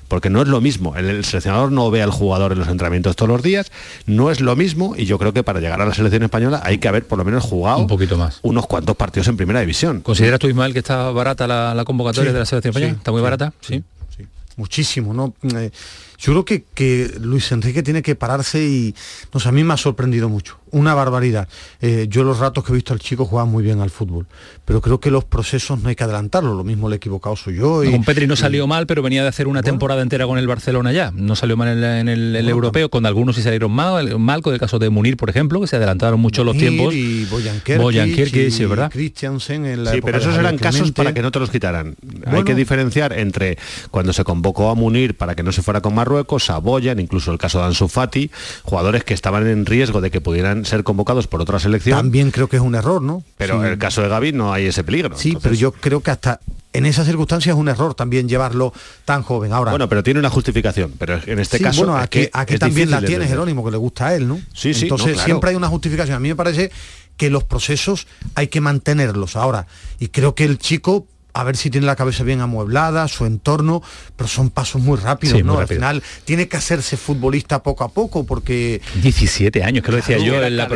porque no es lo mismo. El, seleccionador no ve al jugador en los entrenamientos todos los días, no es lo mismo y yo creo que para llegar a la selección española hay que haber por lo menos jugado un poquito más. unos cuantos partidos en primera división. ¿Consideras tú, Ismael, que está barata la, convocatoria de la selección española? ¿Está muy barata? Sí. Muchísimo, ¿no? Eh, yo creo que, que, Luis Enrique tiene que pararse y, no sé, a mí me ha sorprendido mucho una barbaridad. Eh, yo los ratos que he visto al chico juega muy bien al fútbol, pero creo que los procesos no hay que adelantarlo, lo mismo le he equivocado soy yo. Y, con Petri no salió mal, pero venía de hacer una temporada entera con el Barcelona ya, no salió mal en, el, europeo, con algunos sí salieron mal, mal, con el caso de Munir, por ejemplo, que se adelantaron mucho los tiempos. Y Boyan sí, ¿verdad? Christiansen en la Sí, pero esos eran casos para que no te los quitaran. hay que diferenciar entre cuando se convocó a Munir para que no se fuera con Marruecos, a Boyan, incluso el caso de Ansu Fati, jugadores que estaban en riesgo de que pudieran ser convocados por otra selección. También creo que es un error, ¿no? Pero en el caso de Gaby no hay ese peligro. Sí, pero yo creo que hasta en esas circunstancias es un error también llevarlo tan joven. Ahora, bueno, pero tiene una justificación. Pero en este caso, bueno, aquí, aquí también la tiene Jerónimo, que le gusta a él, ¿no? Sí, sí. Entonces siempre hay una justificación. A mí me parece que los procesos hay que mantenerlos ahora. Y creo que el chico a ver si tiene la cabeza bien amueblada, su entorno, pero son pasos muy rápidos, ¿no? Al final tiene que hacerse futbolista poco a poco porque... 17 años, que lo decía yo, era,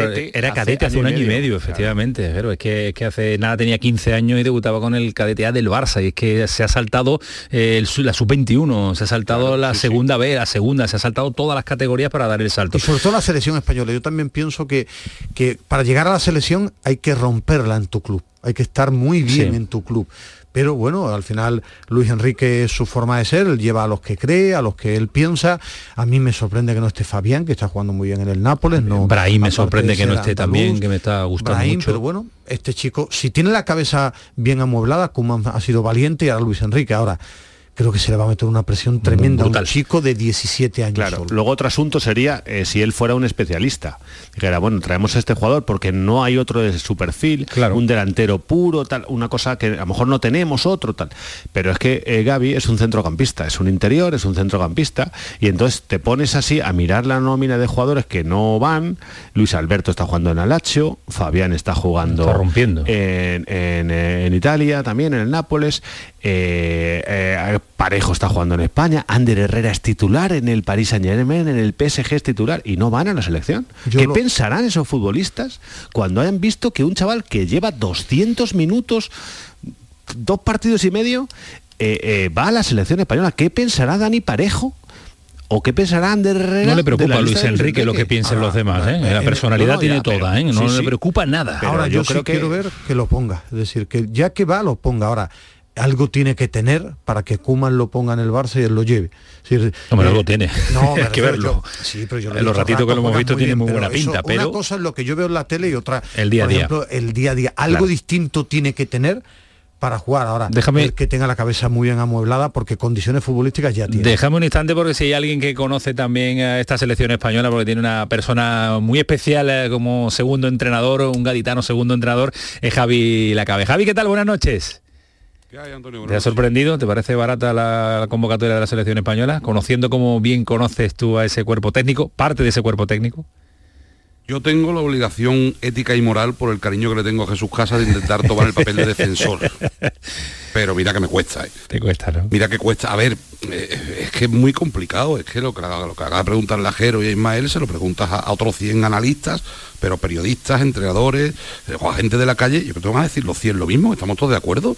cadete, hace, un año y medio, efectivamente, pero es que, que hace nada tenía 15 años y debutaba con el cadete A del Barça y es que se ha saltado eh, la sub-21, se ha saltado la segunda B, la segunda, se ha saltado todas las categorías para dar el salto. Y sobre todo la selección española, yo también pienso que, que para llegar a la selección hay que romperla en tu club hay que estar muy bien Sí. en tu club. Pero bueno, al final Luis Enrique es su forma de ser, él lleva a los que cree, a los que él piensa. A mí me sorprende que no esté Fabián, que está jugando muy bien en el Nápoles. No, Brahim me sorprende de que no esté andaluz. también, que me está gustando Brahim, mucho. pero bueno, este chico, si tiene la cabeza bien amueblada, Koeman ha sido valiente y ahora Luis Enrique. Ahora, creo que se le va a meter una presión tremenda a un chico de 17 años. Claro, solo. luego otro asunto sería eh, si él fuera un especialista. Dijera, bueno, traemos a este jugador porque no hay otro de su perfil, un delantero puro, tal, una cosa que a lo mejor no tenemos otro, tal. Pero es que eh, Gaby es un centrocampista, es un interior, es un centrocampista, y entonces te pones así a mirar la nómina de jugadores que no van. Luis Alberto está jugando en Alacho, Fabián está jugando Está rompiendo. En, en, eh, en Italia, también en el Nápoles. Eh, eh, Parejo está jugando en España, Ander Herrera es titular en el Paris Saint Germain, en el PSG es titular y no van a la selección. Yo ¿Qué lo- pensarán esos futbolistas cuando hayan visto que un chaval que lleva 200 minutos, dos partidos y medio, eh, eh, va a la selección española? ¿Qué pensará Dani Parejo? ¿O qué pensará Ander Herrera? No le de preocupa a Luis de Enrique lo que piensen los demás, ¿eh? La personalidad no, tiene toda, ¿eh? No sí, le preocupa nada. Ahora yo, sí quiero ver que lo ponga. Es decir, que ya que va, lo ponga. Ahora, algo tiene que tener para que Kuman lo ponga en el Barça y él lo lleve. Decir, Hombre, eh, algo tiene. No, Hay que verlo. yo- sí, pero yo lo he En los ratitos que lo hemos visto tiene bien, muy buena eso, pinta, pero- Una cosa es lo que yo veo en la tele y otra... El día a día. ejemplo, el día a día. Algo Claro. distinto tiene que tener para jugar. Ahora, Déjame- el que tenga la cabeza muy bien amueblada porque condiciones futbolísticas ya tiene. Déjame un instante porque si hay alguien que conoce también a esta selección española, porque tiene una persona muy especial eh, como segundo entrenador, un gaditano segundo entrenador, es Javi Lacabe. Javi, ¿qué tal? Buenas noches. ¿Te ha sorprendido? ¿Te parece barata la, convocatoria de la selección española? Conociendo como bien conoces tú a ese cuerpo técnico, parte de ese cuerpo técnico. Yo tengo la obligación ética y moral por el cariño que le tengo a Jesús Casa de intentar tomar el papel de defensor. Pero mira que me cuesta. ¿eh? Te cuesta, ¿no? Mira que cuesta. A ver, eh, es que es muy complicado. Es que lo que, lo que acaba de preguntar Lajero y a Ismael se lo preguntas a, a otros 100 analistas, pero periodistas, entrenadores, eh, o a gente de la calle. Yo que te van a decir los 100 lo mismo, estamos todos de acuerdo.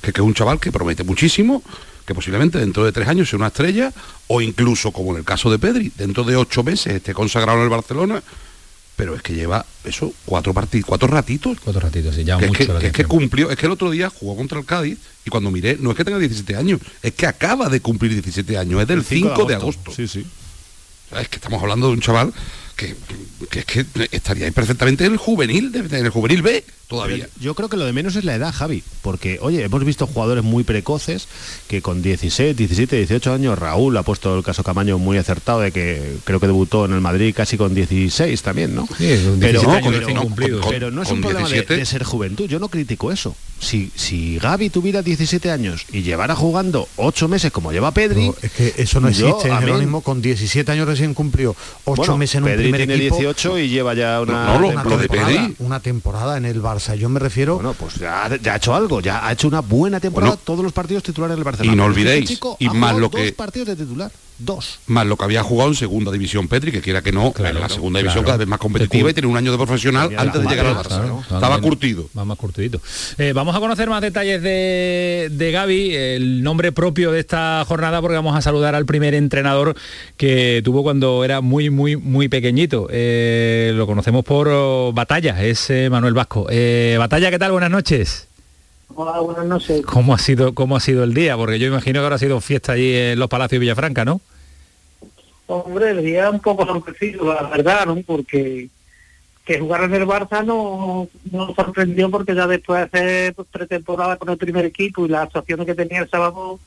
Que, que es un chaval que promete muchísimo, que posiblemente dentro de tres años sea una estrella, o incluso, como en el caso de Pedri, dentro de ocho meses esté consagrado en el Barcelona, pero es que lleva eso cuatro partidos cuatro ratitos cuatro ratitos y ya que es mucho que, la que es que cumplió es que el otro día jugó contra el Cádiz y cuando miré no es que tenga 17 años es que acaba de cumplir 17 años es del El 5 5 de de agosto. Sí, sí. O sea, es que estamos hablando de un chaval que, que es que estaría ahí perfectamente en el juvenil de- en el juvenil B todavía Yo creo que lo de menos es la edad, Javi, porque, oye, hemos visto jugadores muy precoces que con 16, 17, 18 años, Raúl ha puesto el caso Camaño muy acertado de que creo que debutó en el Madrid casi con 16 también, ¿no? Sí, con 17 pero, no es un problema de, 17. de ser juventud, yo no critico eso. Si, si Gaby tuviera 17 años y llevara jugando 8 meses como lleva Pedri, No, es que eso no yo, existe, a mí- Jerónimo, con 17 años recién cumplió 8 Bueno, meses en un Pedri primer tiene equipo. 18 y lleva ya una, No, no, lo- una lo de temporada, Pedri. una temporada en el Barça. Yo me refiero. Bueno, pues ya, ya ha hecho algo, ya ha hecho una buena temporada Bueno, todos los partidos titulares del Barcelona. y no Pero este olvidéis, chico y más lo dos que- partidos de titular, dos. más lo que había jugado en segunda división Petri que quiera que no en la segunda división claro. cada vez más competitiva y tiene un año de profesional Tenía antes de llegar al Barça claro, estaba curtido Va más curtidito. Eh, vamos a conocer más detalles de, de Gaby, el nombre propio de esta jornada, porque vamos a saludar al primer entrenador que tuvo cuando era muy, muy, muy pequeñito. Eh, lo conocemos por oh, Batalla, es eh, Manuel Vasco. Eh, Batalla, ¿qué tal? Buenas noches. Hola, buenas noches. ¿Cómo ha sido, cómo ha sido el día? Porque yo imagino que ahora ha sido fiesta allí en los Palacios de Villafranca, ¿no? Hombre, el día un poco sorprendido, la verdad, ¿no? Porque que jugar en el Barça no no nos sorprendió porque ya después de hacer pues, pretemporada con el primer equipo y las actuaciones que tenía el sábado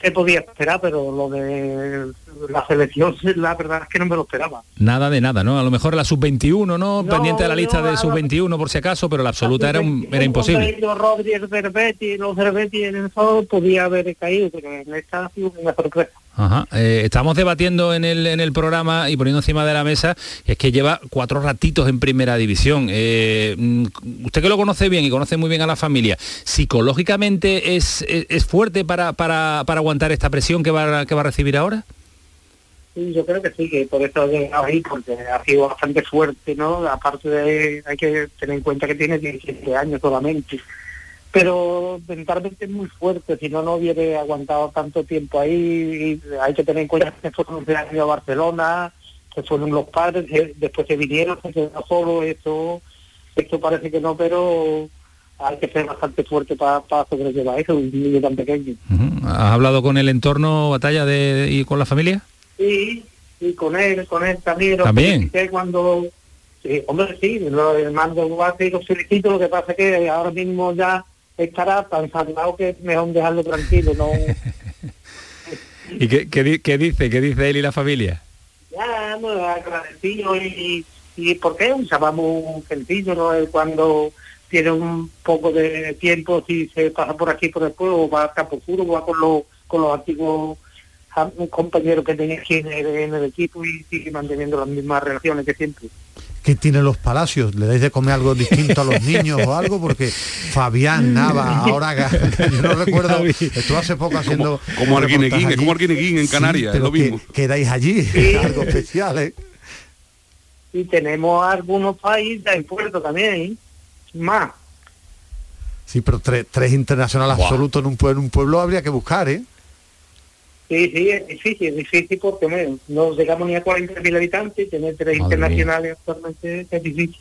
se podía esperar, pero lo de la selección, la verdad es que no me lo esperaba. Nada de nada, ¿no? A lo mejor la sub-21, ¿no? Pendiente de la lista no, de no. sub-21 por si acaso, pero la absoluta era, un- era imposible. Los Rodríguez, Cervetti, los Cervetti en eso podía haber caído, pero en esta ha sido una sorpresa. Ajá. Eh, estamos debatiendo en el, en el programa y poniendo encima de la mesa, es que lleva cuatro ratitos en primera división. Eh, mm, usted que lo conoce bien y conoce muy bien a la familia, ¿psicológicamente es, es, es fuerte para, para, para aguantar esta presión que va, que va a recibir ahora? Sí, yo creo que sí, que por eso ha ahí, porque ha sido bastante fuerte, ¿no? Aparte de, hay que tener en cuenta que tiene 17 años solamente. Pero mentalmente es muy fuerte, si no, no hubiera aguantado tanto tiempo ahí. Hay que tener en cuenta que fueron de año a Barcelona, que fueron los padres, que después se vinieron, se quedó solo, esto, esto parece que no, pero hay que ser bastante fuerte para sobrellevar eso, un niño tan pequeño. ¿Has hablado con el entorno, batalla de, y con la familia? Sí, y con él, con él también. lo ¿También? Cuando, sí, hombre, sí, lo mando WhatsApp y lo felicito, lo que pasa es que ahora mismo ya estará tan salvado que es mejor dejarlo tranquilo, no... ¿Y qué, qué qué dice? ¿Qué dice él y la familia? ya, no, agradecido y, y ¿por qué? Un chaval muy sencillo, ¿no? Él cuando tiene un poco de tiempo, si se pasa por aquí por el pueblo, va a Campo Puro, va con los, con los antiguos am- compañeros que tenía aquí en el, en el equipo y sigue manteniendo las mismas relaciones que siempre. ¿Qué tienen los palacios? ¿Le dais de comer algo distinto a los niños o algo? Porque Fabián, Nava, ahora yo no recuerdo, estuvo hace poco haciendo... como un Arguineguín, como. Arguineguín en Sí, Canarias, es lo que- mismo. Quedáis allí, algo especial, ¿eh? Y tenemos algunos países en puerto también, ¿eh? más. Sí, pero tres, tres internacionales absolutos en un, pueblo, en un pueblo habría que buscar, ¿eh? Sí, sí, es difícil, es difícil porque no llegamos ni a 40.000 habitantes, tener tres internacionales actualmente es difícil.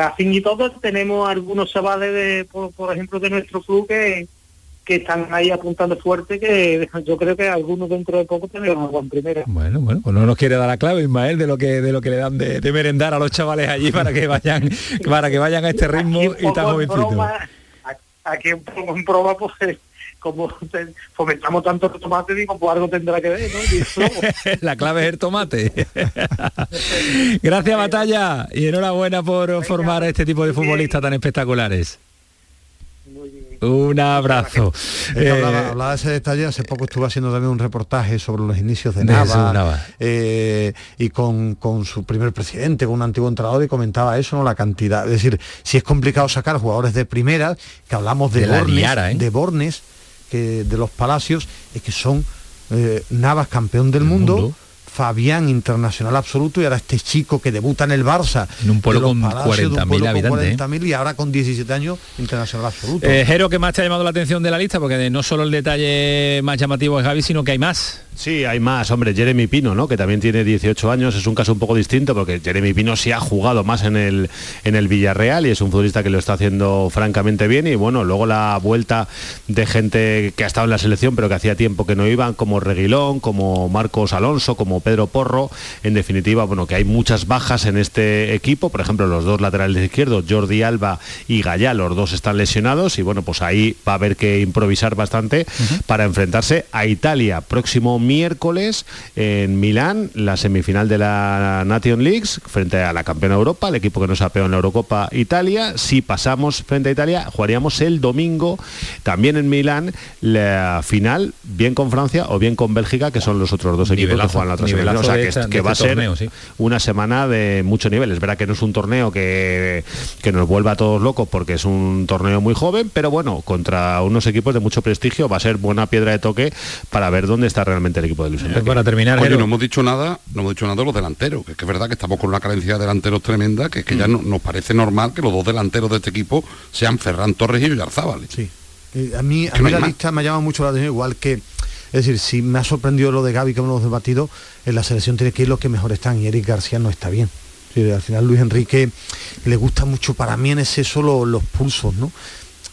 Así y todo tenemos algunos chavales, de, por, por ejemplo, de nuestro club que, que están ahí apuntando fuerte, que yo creo que algunos dentro de poco tenemos en primera. Bueno, bueno, pues no nos quiere dar la clave, Ismael, de lo que de lo que le dan de, de merendar a los chavales allí para que vayan para que vayan a este ritmo y tan jovencitos. a- aquí un poco en broma, pues como te- fomentamos tanto el tomate, digo, pues algo tendrá que ver, ¿no? Eso, la clave es el tomate. Gracias, Batalla, y enhorabuena por formar a este tipo de futbolistas tan espectaculares. Un abrazo. Eh, hablaba, hablaba de ese detalle, hace poco estuve haciendo también un reportaje sobre los inicios de Nava, eh, y con, con su primer presidente, con un antiguo entrenador, y comentaba eso, ¿no? La cantidad. Es decir, si es complicado sacar jugadores de primera, que hablamos de, De la Bornes, Liara, ¿eh? de Bornes, que de los Palacios, es que son eh, Navas campeón del mundo. Fabián internacional absoluto y ahora este chico que debuta en el Barça En un pueblo con Palacios, de un 40.000 pueblo con habitantes, ¿eh? 40.000 y ahora con 17 años internacional absoluto eh, Jero, ¿qué más te ha llamado la atención de la lista? Porque no solo el detalle más llamativo es Gaby, sino que hay más. Sí, hay más, hombre, Jeremy Pino, ¿no? Que también tiene 18 años, es un caso un poco distinto porque Jeremy Pino sí ha jugado más en el, en el Villarreal y es un futbolista que lo está haciendo francamente bien. Y bueno, luego la vuelta de gente que ha estado en la selección pero que hacía tiempo que no iban, como Reguilón, como Marcos Alonso, como Pedro Porro, en definitiva, bueno, que hay muchas bajas en este equipo, por ejemplo, los dos laterales izquierdos, Jordi Alba y Gallá, los dos están lesionados. Y bueno, pues ahí va a haber que improvisar bastante para enfrentarse a Italia próximo miércoles en Milán, la semifinal de la Nation Leagues frente a la campeona de Europa, el equipo que nos ha pegado en la Eurocopa Italia. Si pasamos frente a Italia, jugaríamos el domingo también en Milán la final, bien con Francia o bien con Bélgica, que son los otros dos equipos Nivelazo, que juegan la otra semana. O sea, que, esta- va a este ser torneo, sí. una semana de mucho nivel. Es verdad que no es un torneo que, que nos vuelva a todos locos porque es un torneo muy joven, pero bueno, contra unos equipos de mucho prestigio va a ser buena piedra de toque para ver dónde está realmente el equipo de Luis Enrique. Para terminar, Oye, no hemos dicho nada, no hemos dicho nada de los delanteros, que es que es verdad que estamos con una carencia de delanteros tremenda, que es que Mm. ya no- nos parece normal que los dos delanteros de este equipo sean Ferran Torres y Oyarzábal. Sí. Eh, a mí, a no mí la más. lista me llama mucho la atención, igual que, es decir, si me ha sorprendido lo de Gaby que hemos debatido, en la selección tiene que ir los que mejor están y Eric García no está bien. Sí, al final Luis Enrique le gusta mucho para mí en ese solo los pulsos, ¿no?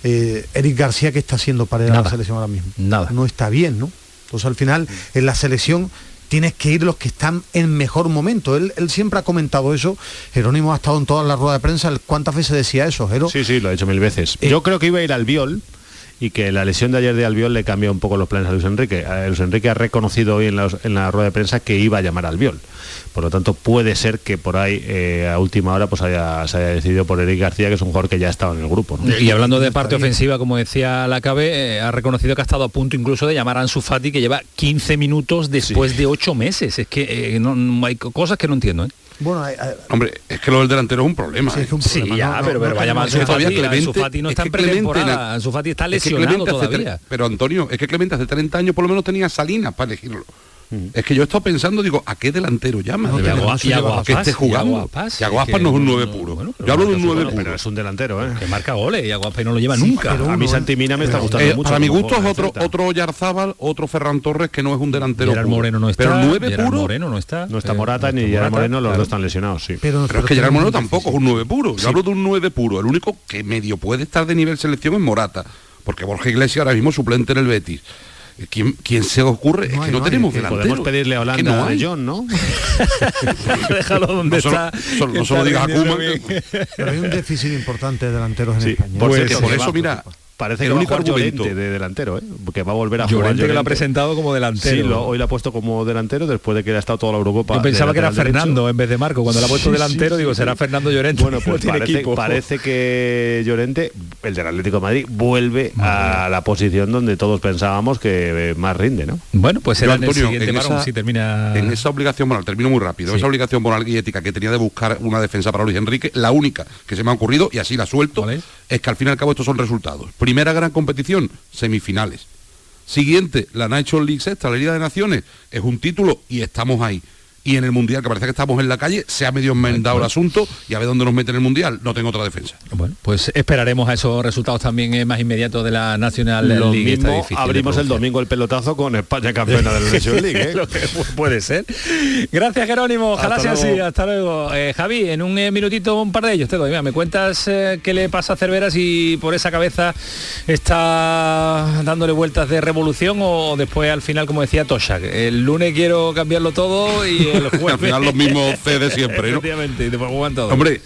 Eh, Eric García que está haciendo para ir a la selección ahora mismo. Nada. No está bien, ¿no? Entonces al final en la selección tienes que ir los que están en mejor momento. Él, él siempre ha comentado eso. Jerónimo ha estado en todas las ruedas de prensa. ¿Cuántas veces decía eso, Jero? Sí, sí, lo he dicho mil veces. Yo creo que iba a ir al Viol y que la lesión de ayer de Albiol le cambió un poco los planes a Luis Enrique. Eh, Luis Enrique ha reconocido hoy en la, en la rueda de prensa que iba a llamar al Albiol. Por lo tanto, puede ser que por ahí eh, a última hora pues haya, se haya decidido por Eric García, que es un jugador que ya estaba en el grupo. ¿no? Y hablando de parte ofensiva, como decía la CABE, eh, ha reconocido que ha estado a punto incluso de llamar a Ansu Fati, que lleva 15 minutos después de 8 meses. Es que eh, no, no- hay co- cosas que no entiendo. ¿Eh? Bueno, hay- hay- Hombre, es que lo del delantero es un problema. Sí, ¿eh? es un Sí, problema, ya, no, no, pero, no pero vaya tenemos- más que todavía Fati, Clemente- Ansu Fati no es está que en pretemporada, na- Ansu Fati está es que lesionado Clemente hace todavía. tre- pero Antonio, es que Clemente hace 30 años por lo menos tenía Salinas para elegirlo. Es que yo he estado pensando, digo, ¿a qué delantero llama? No, de y verdad? Aguas- y Aguas que esté y jugando. Y Aguas que- Paz no es un no, 9 no, puro. bueno, yo hablo de un marca 9 su- puro. pero es un delantero, ¿eh? Que marca goles y Aguaspa no lo lleva nunca. a mí Santimina me está gustando Eh, mucho. para mi gusto es otro, otro Yarzábal, otro Ferran Torres que no es un delantero Gerard puro. Moreno no está. Pero 9 Gerard puro. Moreno no está. No está Eh, Morata ni Gerard Moreno, los dos están lesionados, sí. Pero, es que Gerard Moreno tampoco es un 9 puro. Yo hablo de un 9 puro. El único que medio puede estar de nivel selección es Morata. Porque Borja Iglesias ahora mismo suplente en el Betis. ¿Quién, quién se ocurre? es que no, tenemos. Podemos pedirle a Holanda no a hay. John, ¿no? Déjalo donde No solo- está. solo- no solo bien. Pero hay un déficit importante de delanteros en Sí, España. por, Pues cierto, por que eso, mira, parece el que va a único jugar argumento- Llorente de delantero, ¿eh? que va a volver a jugar Llorente que lo ha Llorente. presentado como delantero. Sí, lo- hoy lo ha puesto como delantero después de que le ha estado toda la Eurocopa. Yo pensaba que era derecho. Fernando en vez de Marco. Cuando lo ha puesto Sí, delantero, sí, digo, sí, será. Fernando Llorente. Bueno, no pues tiene parece, equipo. parece que Llorente, el del Atlético de Madrid, vuelve a la posición donde todos pensábamos que eh, más rinde, ¿no? Bueno, pues será en el Antonio, siguiente en esa- si termina. En esa obligación moral, termino muy rápido, Sí. esa obligación moral y ética que tenía de buscar una defensa para Luis Enrique, la única que se me ha ocurrido, y así la suelto, es? que al fin y al cabo estos son resultados. Primera gran competición, semifinales. Siguiente, la National League Sexta, la Liga de Naciones, es un título y estamos ahí. Y en el Mundial, que parece que estamos en la calle, se ha medio enmendado el asunto y a ver dónde nos meten en el Mundial. No tengo otra defensa. Bueno, pues esperaremos a esos resultados también eh, más inmediatos de la Nacional Lo League. Mismo difícil abrimos el domingo el pelotazo con España campeona de la Nations League. ¿eh? Lo que pu- puede ser. Gracias, Jerónimo. Ojalá Hasta sea luego. así. Hasta luego. Eh, Javi, en un eh, minutito un par de ellos te doy. Mira, me cuentas eh, qué le pasa a Cerveras y por esa cabeza está dándole vueltas de revolución o después al final, como decía Tosha, el lunes quiero cambiarlo todo y el. Al final los mismos C de siempre, ¿no? Efectivamente, y después juegan. Hombre,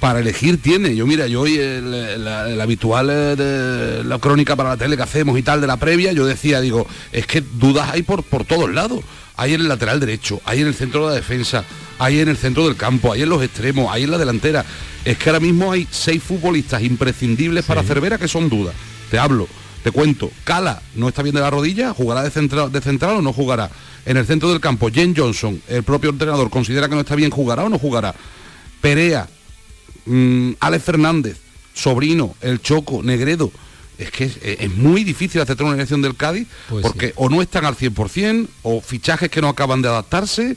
para elegir tiene. Yo mira, yo hoy el, la- el habitual eh, de la crónica para la tele que hacemos y tal de la previa, yo decía, digo, es que dudas hay por, por todos lados. Hay en el lateral derecho, hay en el centro de la defensa, hay en el centro del campo, hay en los extremos, hay en la delantera. Es que ahora mismo hay seis futbolistas imprescindibles para Cervera que son dudas. Te hablo, te cuento. Cala no está bien de la rodilla, jugará de central, de central o no jugará. En el centro del campo, Jen Johnson, el propio entrenador, considera que no está bien, jugará o no jugará. Perea, mm, Alex Fernández, Sobrino, El Choco, Negredo. Es que es, es muy difícil aceptar una elección del Cádiz Pues porque o no están al 100% o fichajes que no acaban de adaptarse,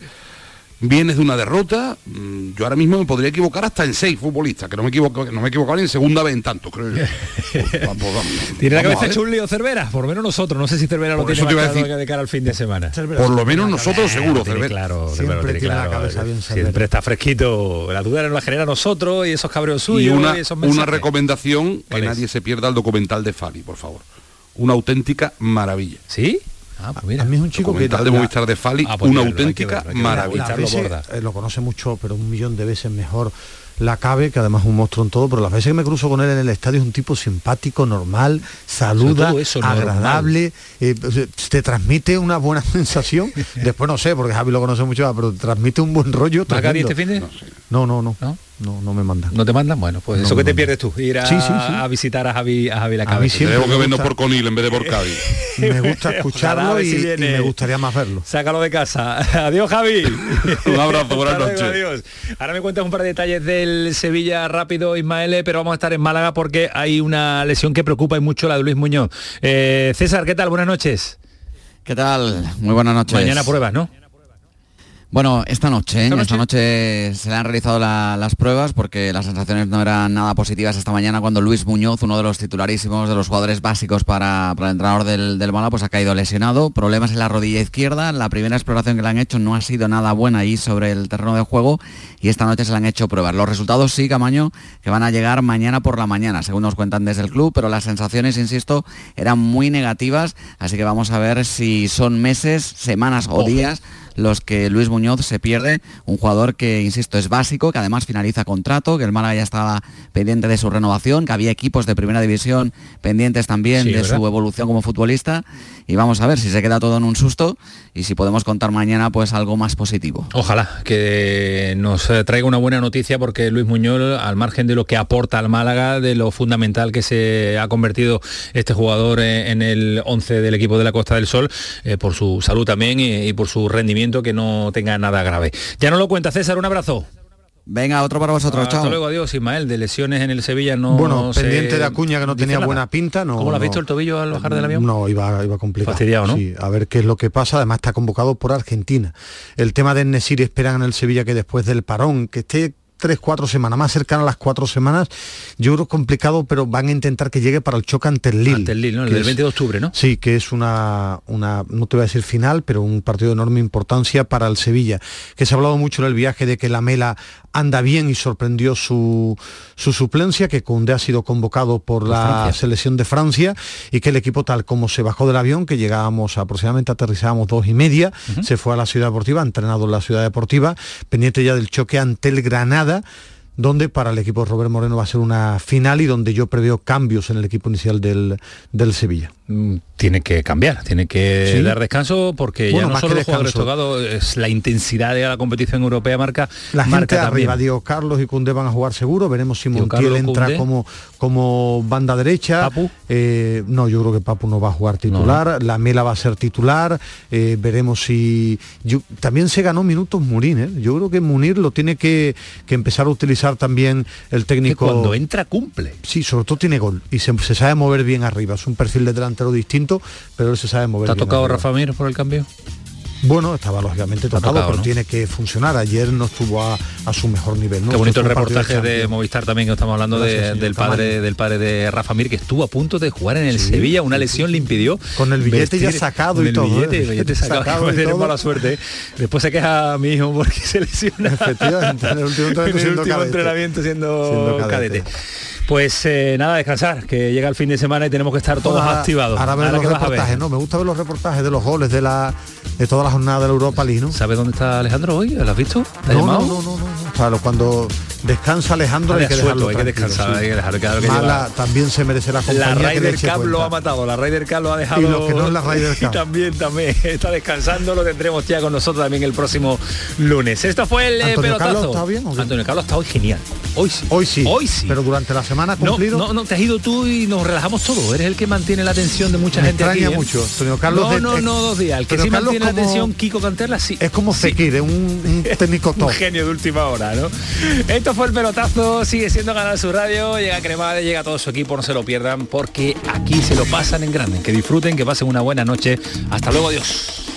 vienes de una derrota. mm, Yo ahora mismo me podría equivocar hasta en seis futbolistas, que no me equivoco, no me he equivocado ni en segunda vez en tanto, creo yo. Pues, vamos, vamos, Tiene la cabeza hecho un lío Cervera, por lo menos nosotros. No sé si Cervera lo tiene te iba a marcado decir. de cara al fin de semana. Por lo menos nosotros seguro, Cervera. claro, Siempre Cervera lo tiene tiene la claro. cabeza bien Siempre Cervera. está fresquito. La duda nos la genera nosotros y esos cabreos suyos y una, esos una recomendación que nadie se pierda el documental de Fali, por favor. Una auténtica maravilla. ¿Sí? Ah, pues mira. A mí es un chico que de Movistar de Fali, Ah, pues una verlo, auténtica verlo, maravilla. Veces, eh, lo conoce mucho, pero un millón de veces mejor la cabe, que además es un monstruo en todo, pero las veces que me cruzo con él en el estadio es un tipo simpático, normal, saluda, eso, agradable, eh, te transmite una buena sensación. Después no sé, porque Javi lo conoce mucho, pero te transmite un buen rollo. ¿Va Gary tremendo. este fin de? No, no, no, ¿No? No, no me mandan. ¿No te mandan? Bueno, pues No eso que te mandan. pierdes tú, ir a, Sí, sí, sí. a visitar a Javi, a Javi la cabeza. Tenemos que me vernos gusta- por Conil en vez de por Cádiz. Me gusta escucharlo y, si y me gustaría más verlo. Sácalo de casa. Adiós, Javi. Un abrazo, buenas noches. Adiós. Ahora me cuentas un par de detalles del Sevilla rápido, Ismael, pero vamos a estar en Málaga porque hay una lesión que preocupa y mucho, la de Luis Muñoz. Eh, César, ¿qué tal? Buenas noches. ¿Qué tal? Muy buenas noches. Mañana pruebas, ¿no? Bueno, esta noche, ¿eh? ¿Esta esta, noche? se le han realizado la- las pruebas porque las sensaciones no eran nada positivas esta mañana cuando Luis Muñoz, uno de los titularísimos de los jugadores básicos para, para el entrenador del, del Málaga, pues ha caído lesionado, problemas en la rodilla izquierda, la primera exploración que le han hecho no ha sido nada buena ahí sobre el terreno de juego y esta noche se le han hecho pruebas. Los resultados sí, Camaño, que van a llegar mañana por la mañana, según nos cuentan desde el club, pero las sensaciones, insisto, eran muy negativas, así que vamos a ver si son meses, semanas o días los que Luis Muñoz se pierde, un jugador que, insisto, es básico, que además finaliza contrato, que el Málaga ya estaba pendiente de su renovación, que había equipos de primera división pendientes también Sí, de ¿verdad? su evolución como futbolista y vamos a ver si se queda todo en un susto y si podemos contar mañana pues algo más positivo. Ojalá que nos eh, traiga una buena noticia porque Luis Muñoz, al margen de lo que aporta al Málaga, de lo fundamental que se ha convertido este jugador eh, en el 11 del equipo de la Costa del Sol, eh, por su salud también y, y por su rendimiento, que no tenga nada grave. Ya no lo cuenta César, un abrazo. Venga, otro para vosotros, chao. luego, adiós, Ismael. De lesiones en el Sevilla no Bueno, pendiente de Acuña que no tenía nada. buena pinta, no. ¿Cómo lo has no. visto el tobillo al bajar del avión? No, iba, iba complicado. Fastidiado, ¿no? Sí, a ver qué es lo que pasa. Además está convocado por Argentina. El tema de Nesiri esperan en el Sevilla que después del parón, que esté tres, cuatro semanas, más cercana a las cuatro semanas, yo creo complicado, pero van a intentar que llegue para el choque ante el Lille. Ante el Lille, ¿no? El que del es- 20 de octubre, ¿no? Sí, que es una, una, no te voy a decir final, pero un partido de enorme importancia para el Sevilla. Que se ha hablado mucho en el viaje de que la Mela anda bien y sorprendió su, su suplencia, que Condé ha sido convocado por la Francia. selección de Francia y que el equipo tal como se bajó del avión, que llegábamos aproximadamente, aterrizábamos dos y media, se fue a la ciudad deportiva, ha entrenado en la ciudad deportiva, pendiente ya del choque ante el Granada donde para el equipo Robert Moreno va a ser una final y donde yo preveo cambios en el equipo inicial del, del Sevilla. Mm, Tiene que cambiar, tiene que Sí. dar descanso porque Bueno, ya no más solo que los jugadores tocados, es la intensidad de la competición europea marca La gente marca arriba, también. Diego Carlos y Cundé van a jugar seguro, veremos si Montiel entra Koundé. como, como banda derecha. Eh, no, yo creo que Papu no va a jugar titular, la Mela va a ser titular, eh, veremos si... yo- también se ganó minutos Murín, ¿eh? yo creo que Munir lo tiene que, que empezar a utilizar también el técnico... cuando entra cumple. Sí, sobre todo tiene gol y se, se sabe mover bien arriba, es un perfil de distinto, pero él se sabe mover ¿Te ha tocado arriba. Rafa Mir por el cambio? Bueno, estaba lógicamente tocado, tocado, pero ¿no? tiene que funcionar. Ayer no estuvo a, a su mejor nivel. ¿no? Qué bonito el reportaje de. Movistar también que estamos hablando de- Gracias, del padre del padre de Rafa Mir que estuvo a punto de jugar en el Sí, Sevilla, una sí, lesión le impidió Con el billete ya sacado con y el todo, Billete, ¿eh? el billete sacado, Sacado y tiene todo. mala suerte. ¿eh? Después se queja a mi hijo porque se lesiona. Efectivamente, en el último entrenamiento En el siendo último cadete. entrenamiento siendo, Siendo cadete. cadete. Pues eh, nada, descansar, que llega el fin de semana y tenemos que estar todos Ahora- activados. Ahora ver los ¿qué vas a ver? reportajes, ¿no? Me gusta ver los reportajes de los goles de la de toda la jornada de la Europa League, ¿no? ¿Sabes dónde está Alejandro hoy? ¿Lo has visto? ¿Te No, llamado? no, no, no, no, no. Claro, cuando descansa Alejandro Ah, hay que suelto, dejarlo hay que descansar, sí. hay que dejarlo, claro que Mala, también se merece la La compañía Ryder eche Cup lo ha matado, la Ryder Cup lo ha dejado. Y lo que no es la Ryder Cup. también, también está descansando, lo tendremos ya con nosotros también el próximo lunes. Esto fue el eh, ¿Antonio pelotazo. Carlos está bien? Antonio Carlos está hoy genial. Hoy sí. Hoy sí. Hoy sí. Pero durante la semana No, no, no, te has ido tú y nos relajamos todos. Eres el que mantiene la atención de mucha Me gente extraña aquí, ¿eh? mucho. Antonio Carlos no, de- no, es- no, dos días. El que sí Carlos mantiene la atención, Kiko Canterla, sí. Es como Fekir, es un, un técnico top. Un genio de última hora, ¿no? Esto fue el pelotazo, sigue siendo Canal Sur Radio, llega Cremades, llega todo su equipo, no se lo pierdan, porque aquí se lo pasan en grande. Que disfruten, que pasen una buena noche. Hasta luego, adiós.